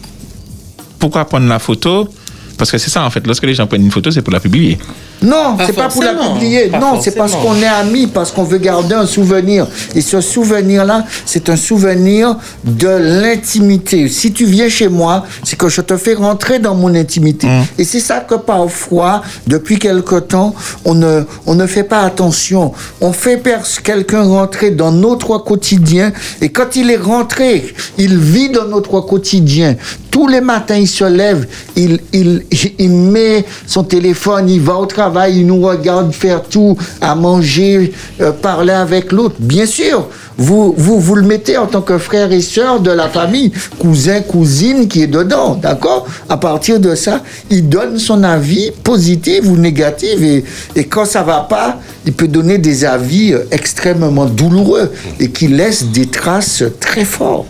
Pourquoi prendre la photo? Parce que c'est ça, en fait. Lorsque les gens prennent une photo, c'est pour la publier. Non, c'est pas pour la publier. Pas non, c'est parce qu'on est amis, parce qu'on veut garder un souvenir. Et ce souvenir-là, c'est un souvenir de l'intimité. Si tu viens chez moi, c'est que je te fais rentrer dans mon intimité. Et c'est ça que parfois, depuis quelque temps, on ne, on ne fait pas attention. On fait quelqu'un rentrer dans notre quotidien. Et quand il est rentré, il vit dans notre quotidien. Tous les matins, il se lève, il, il, il met son téléphone, il va au travail, il nous regarde faire tout, à manger, euh, parler avec l'autre. Bien sûr, vous, vous, vous le mettez en tant que frère et sœur de la famille, cousin, cousine qui est dedans, d'accord? À partir de ça, il donne son avis positif ou négatif et, et quand ça va pas, il peut donner des avis euh, extrêmement douloureux et qui laissent des traces très fortes.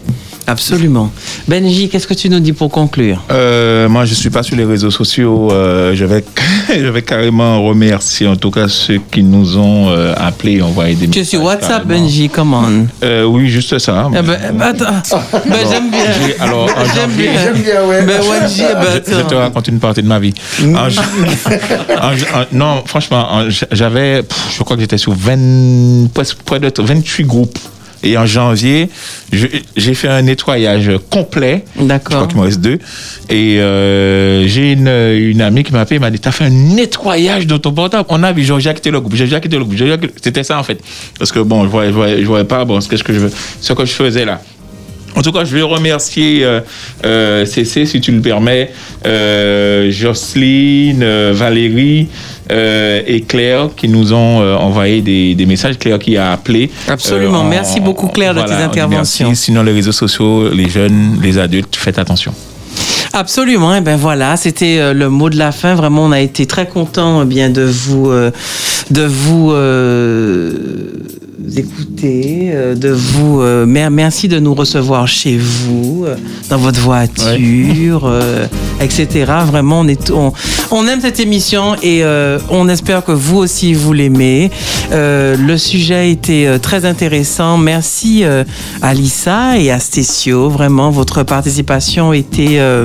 Absolument. Benji, qu'est-ce que tu nous dis pour conclure? Euh, moi, je suis pas sur les réseaux sociaux. euh, je vais, je vais carrément remercier en tout cas ceux qui nous ont euh, appelés et envoyé des Tu es messages. sur WhatsApp, carrément. Benji, comment Euh, Oui, juste ça. Eh ben, eh ben, attends. Ben, j'aime bien. J'ai- alors, en J'aime janvier- bien. J'aime bien, ouais. Ben, Wenji, eh ben, je, je te raconte une partie de ma vie. En j- en- en- non, franchement, en- j'avais, pff, je crois que j'étais sur 20, presque près de 28 groupes. Et en janvier, j'ai fait un nettoyage complet. D'accord. Je crois qu'il me reste deux. Et euh, j'ai une, une amie qui m'a appelé, elle m'a dit, t'as fait un nettoyage de ton portable. On a vu, j'ai quitté le groupe, j'ai déjà quitté le groupe. C'était ça en fait. Parce que bon, je voyais, je voyais, je voyais pas, bon, ce que je veux, ce que je faisais là. En tout cas, je vais remercier euh, euh, CC, si tu le permets, euh, Jocelyne, euh, Valérie euh, et Claire qui nous ont euh, envoyé des, des messages. Claire qui a appelé. Absolument. En- Merci beaucoup, Claire, de tes interventions. Merci. Sinon, les réseaux sociaux, les jeunes, les adultes, faites attention. Absolument. Et ben voilà, c'était euh, le mot de la fin. Vraiment, on a été très content bien de vous euh, de vous euh, écouter, euh, de vous euh, mer- merci de nous recevoir chez vous, euh, dans votre voiture, euh, etc. Vraiment, on est on, on aime cette émission et euh, on espère que vous aussi vous l'aimez. Euh, le sujet a été euh, très intéressant. Merci euh, à Lisa et à Stécio. Vraiment, votre participation était euh,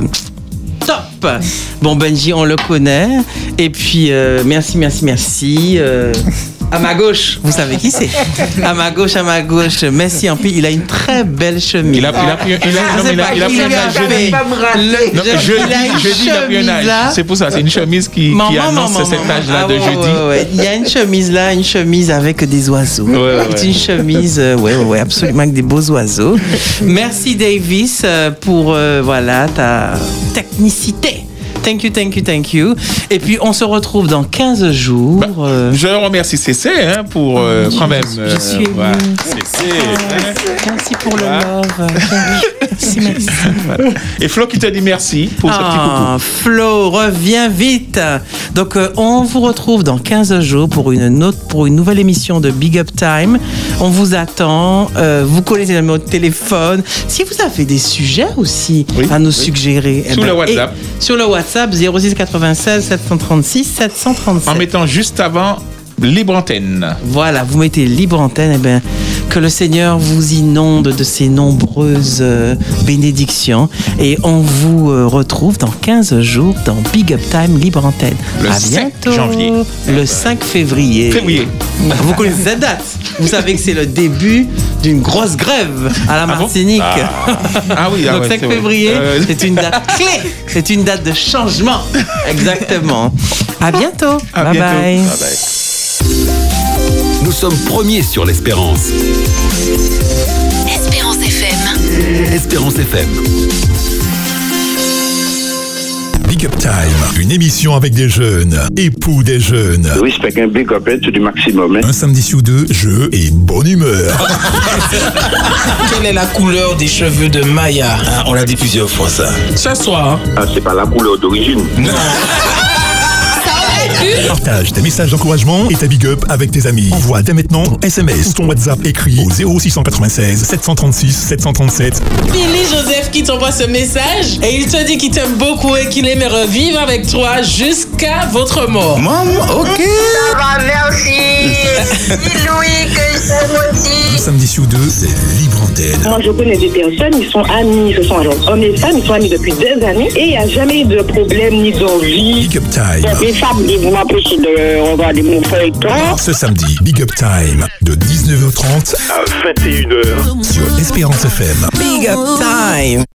top. Bon, Benji, on le connaît. Et puis, euh, merci, merci, merci. Euh, à ma gauche, vous savez qui c'est À ma gauche, à ma gauche, Messi en plus, il a une très belle chemise. Il a- il a pris- il a- Je non, sais mais il a- pas il a qui pris un âge jeudi. Jeudi, il a pris un chemise âge. C'est pour ça, c'est une chemise qui, annonce maman, cet âge-là Ah de ouais, jeudi. ouais, ouais. Il y a une chemise là, une chemise avec des oiseaux. Ouais, ouais, C'est une chemise, euh, ouais, ouais, ouais, absolument avec des beaux oiseaux. Merci Davis euh, pour euh, voilà ta technicité. Thank you, thank you, thank you. Et puis on se retrouve dans 15 jours. euh, Je remercie CC hein, pour euh, quand même. je suis émue. voilà. Merci pour le love. Merci, merci. Et Flo qui te dit merci pour ce petit Ah, Flo, reviens vite. Donc, euh, on vous retrouve dans 15 jours pour une, autre, pour une nouvelle émission de Big Up Time. On vous attend. Euh, vous connaissez le numéro de téléphone. Si vous avez des sujets aussi à nous suggérer. eh Sur le WhatsApp. sur le WhatsApp 06 96 736 737. En mettant juste avant libre antenne. Voilà, vous mettez libre antenne, et ben, que le Seigneur vous inonde de ses nombreuses euh, bénédictions. Et on vous euh, retrouve dans 15 jours dans Big Up Time Libre Antenne. Le à 5 bientôt. janvier. Le 5 février. Février. Vous connaissez cette date Vous savez que c'est le début d'une grosse grève à la Ah bon Martinique. Ah. Ah oui, ah Donc ouais, 5 c'est vrai. février, Euh, c'est une date clé. C'est une date de changement. Exactement. À bientôt. À bye bientôt. bye. Bye bye. Nous sommes premiers sur l'espérance. Espérance FM. Espérance FM. Big Up Time, une émission avec des jeunes, époux des jeunes. Respect un big up to du maximum. hein. Un samedi sur deux, jeu et bonne humeur. Quelle est la couleur des cheveux de Maya? Ah, On l'a dit plusieurs fois ça. Ce soir. Ah, c'est pas la couleur d'origine. Non. Partage tes messages d'encouragement et ta big up avec tes amis. Envoie dès maintenant ton SMS ou ton WhatsApp écrit au 0696 736 737. Billy Joseph qui t'envoie ce message et il te dit qu'il t'aime beaucoup et qu'il aimerait vivre avec toi jusqu'à votre mort. Maman, ok. Ça va, merci. Dis Louis que je t'aime aussi. Un samedi sur deux, c'est libre antenne. Moi, je connais des personnes, ils sont amis, ce sont alors hommes et femmes, ils sont amis depuis des années et il n'y a jamais eu de problème ni d'envie. Big Up Time. Les femmes, vont m'empêcher de regarder mon feuilleton. Ce samedi, Big Up Time de 19h30 à 21h sur Espérance FM. Big up time.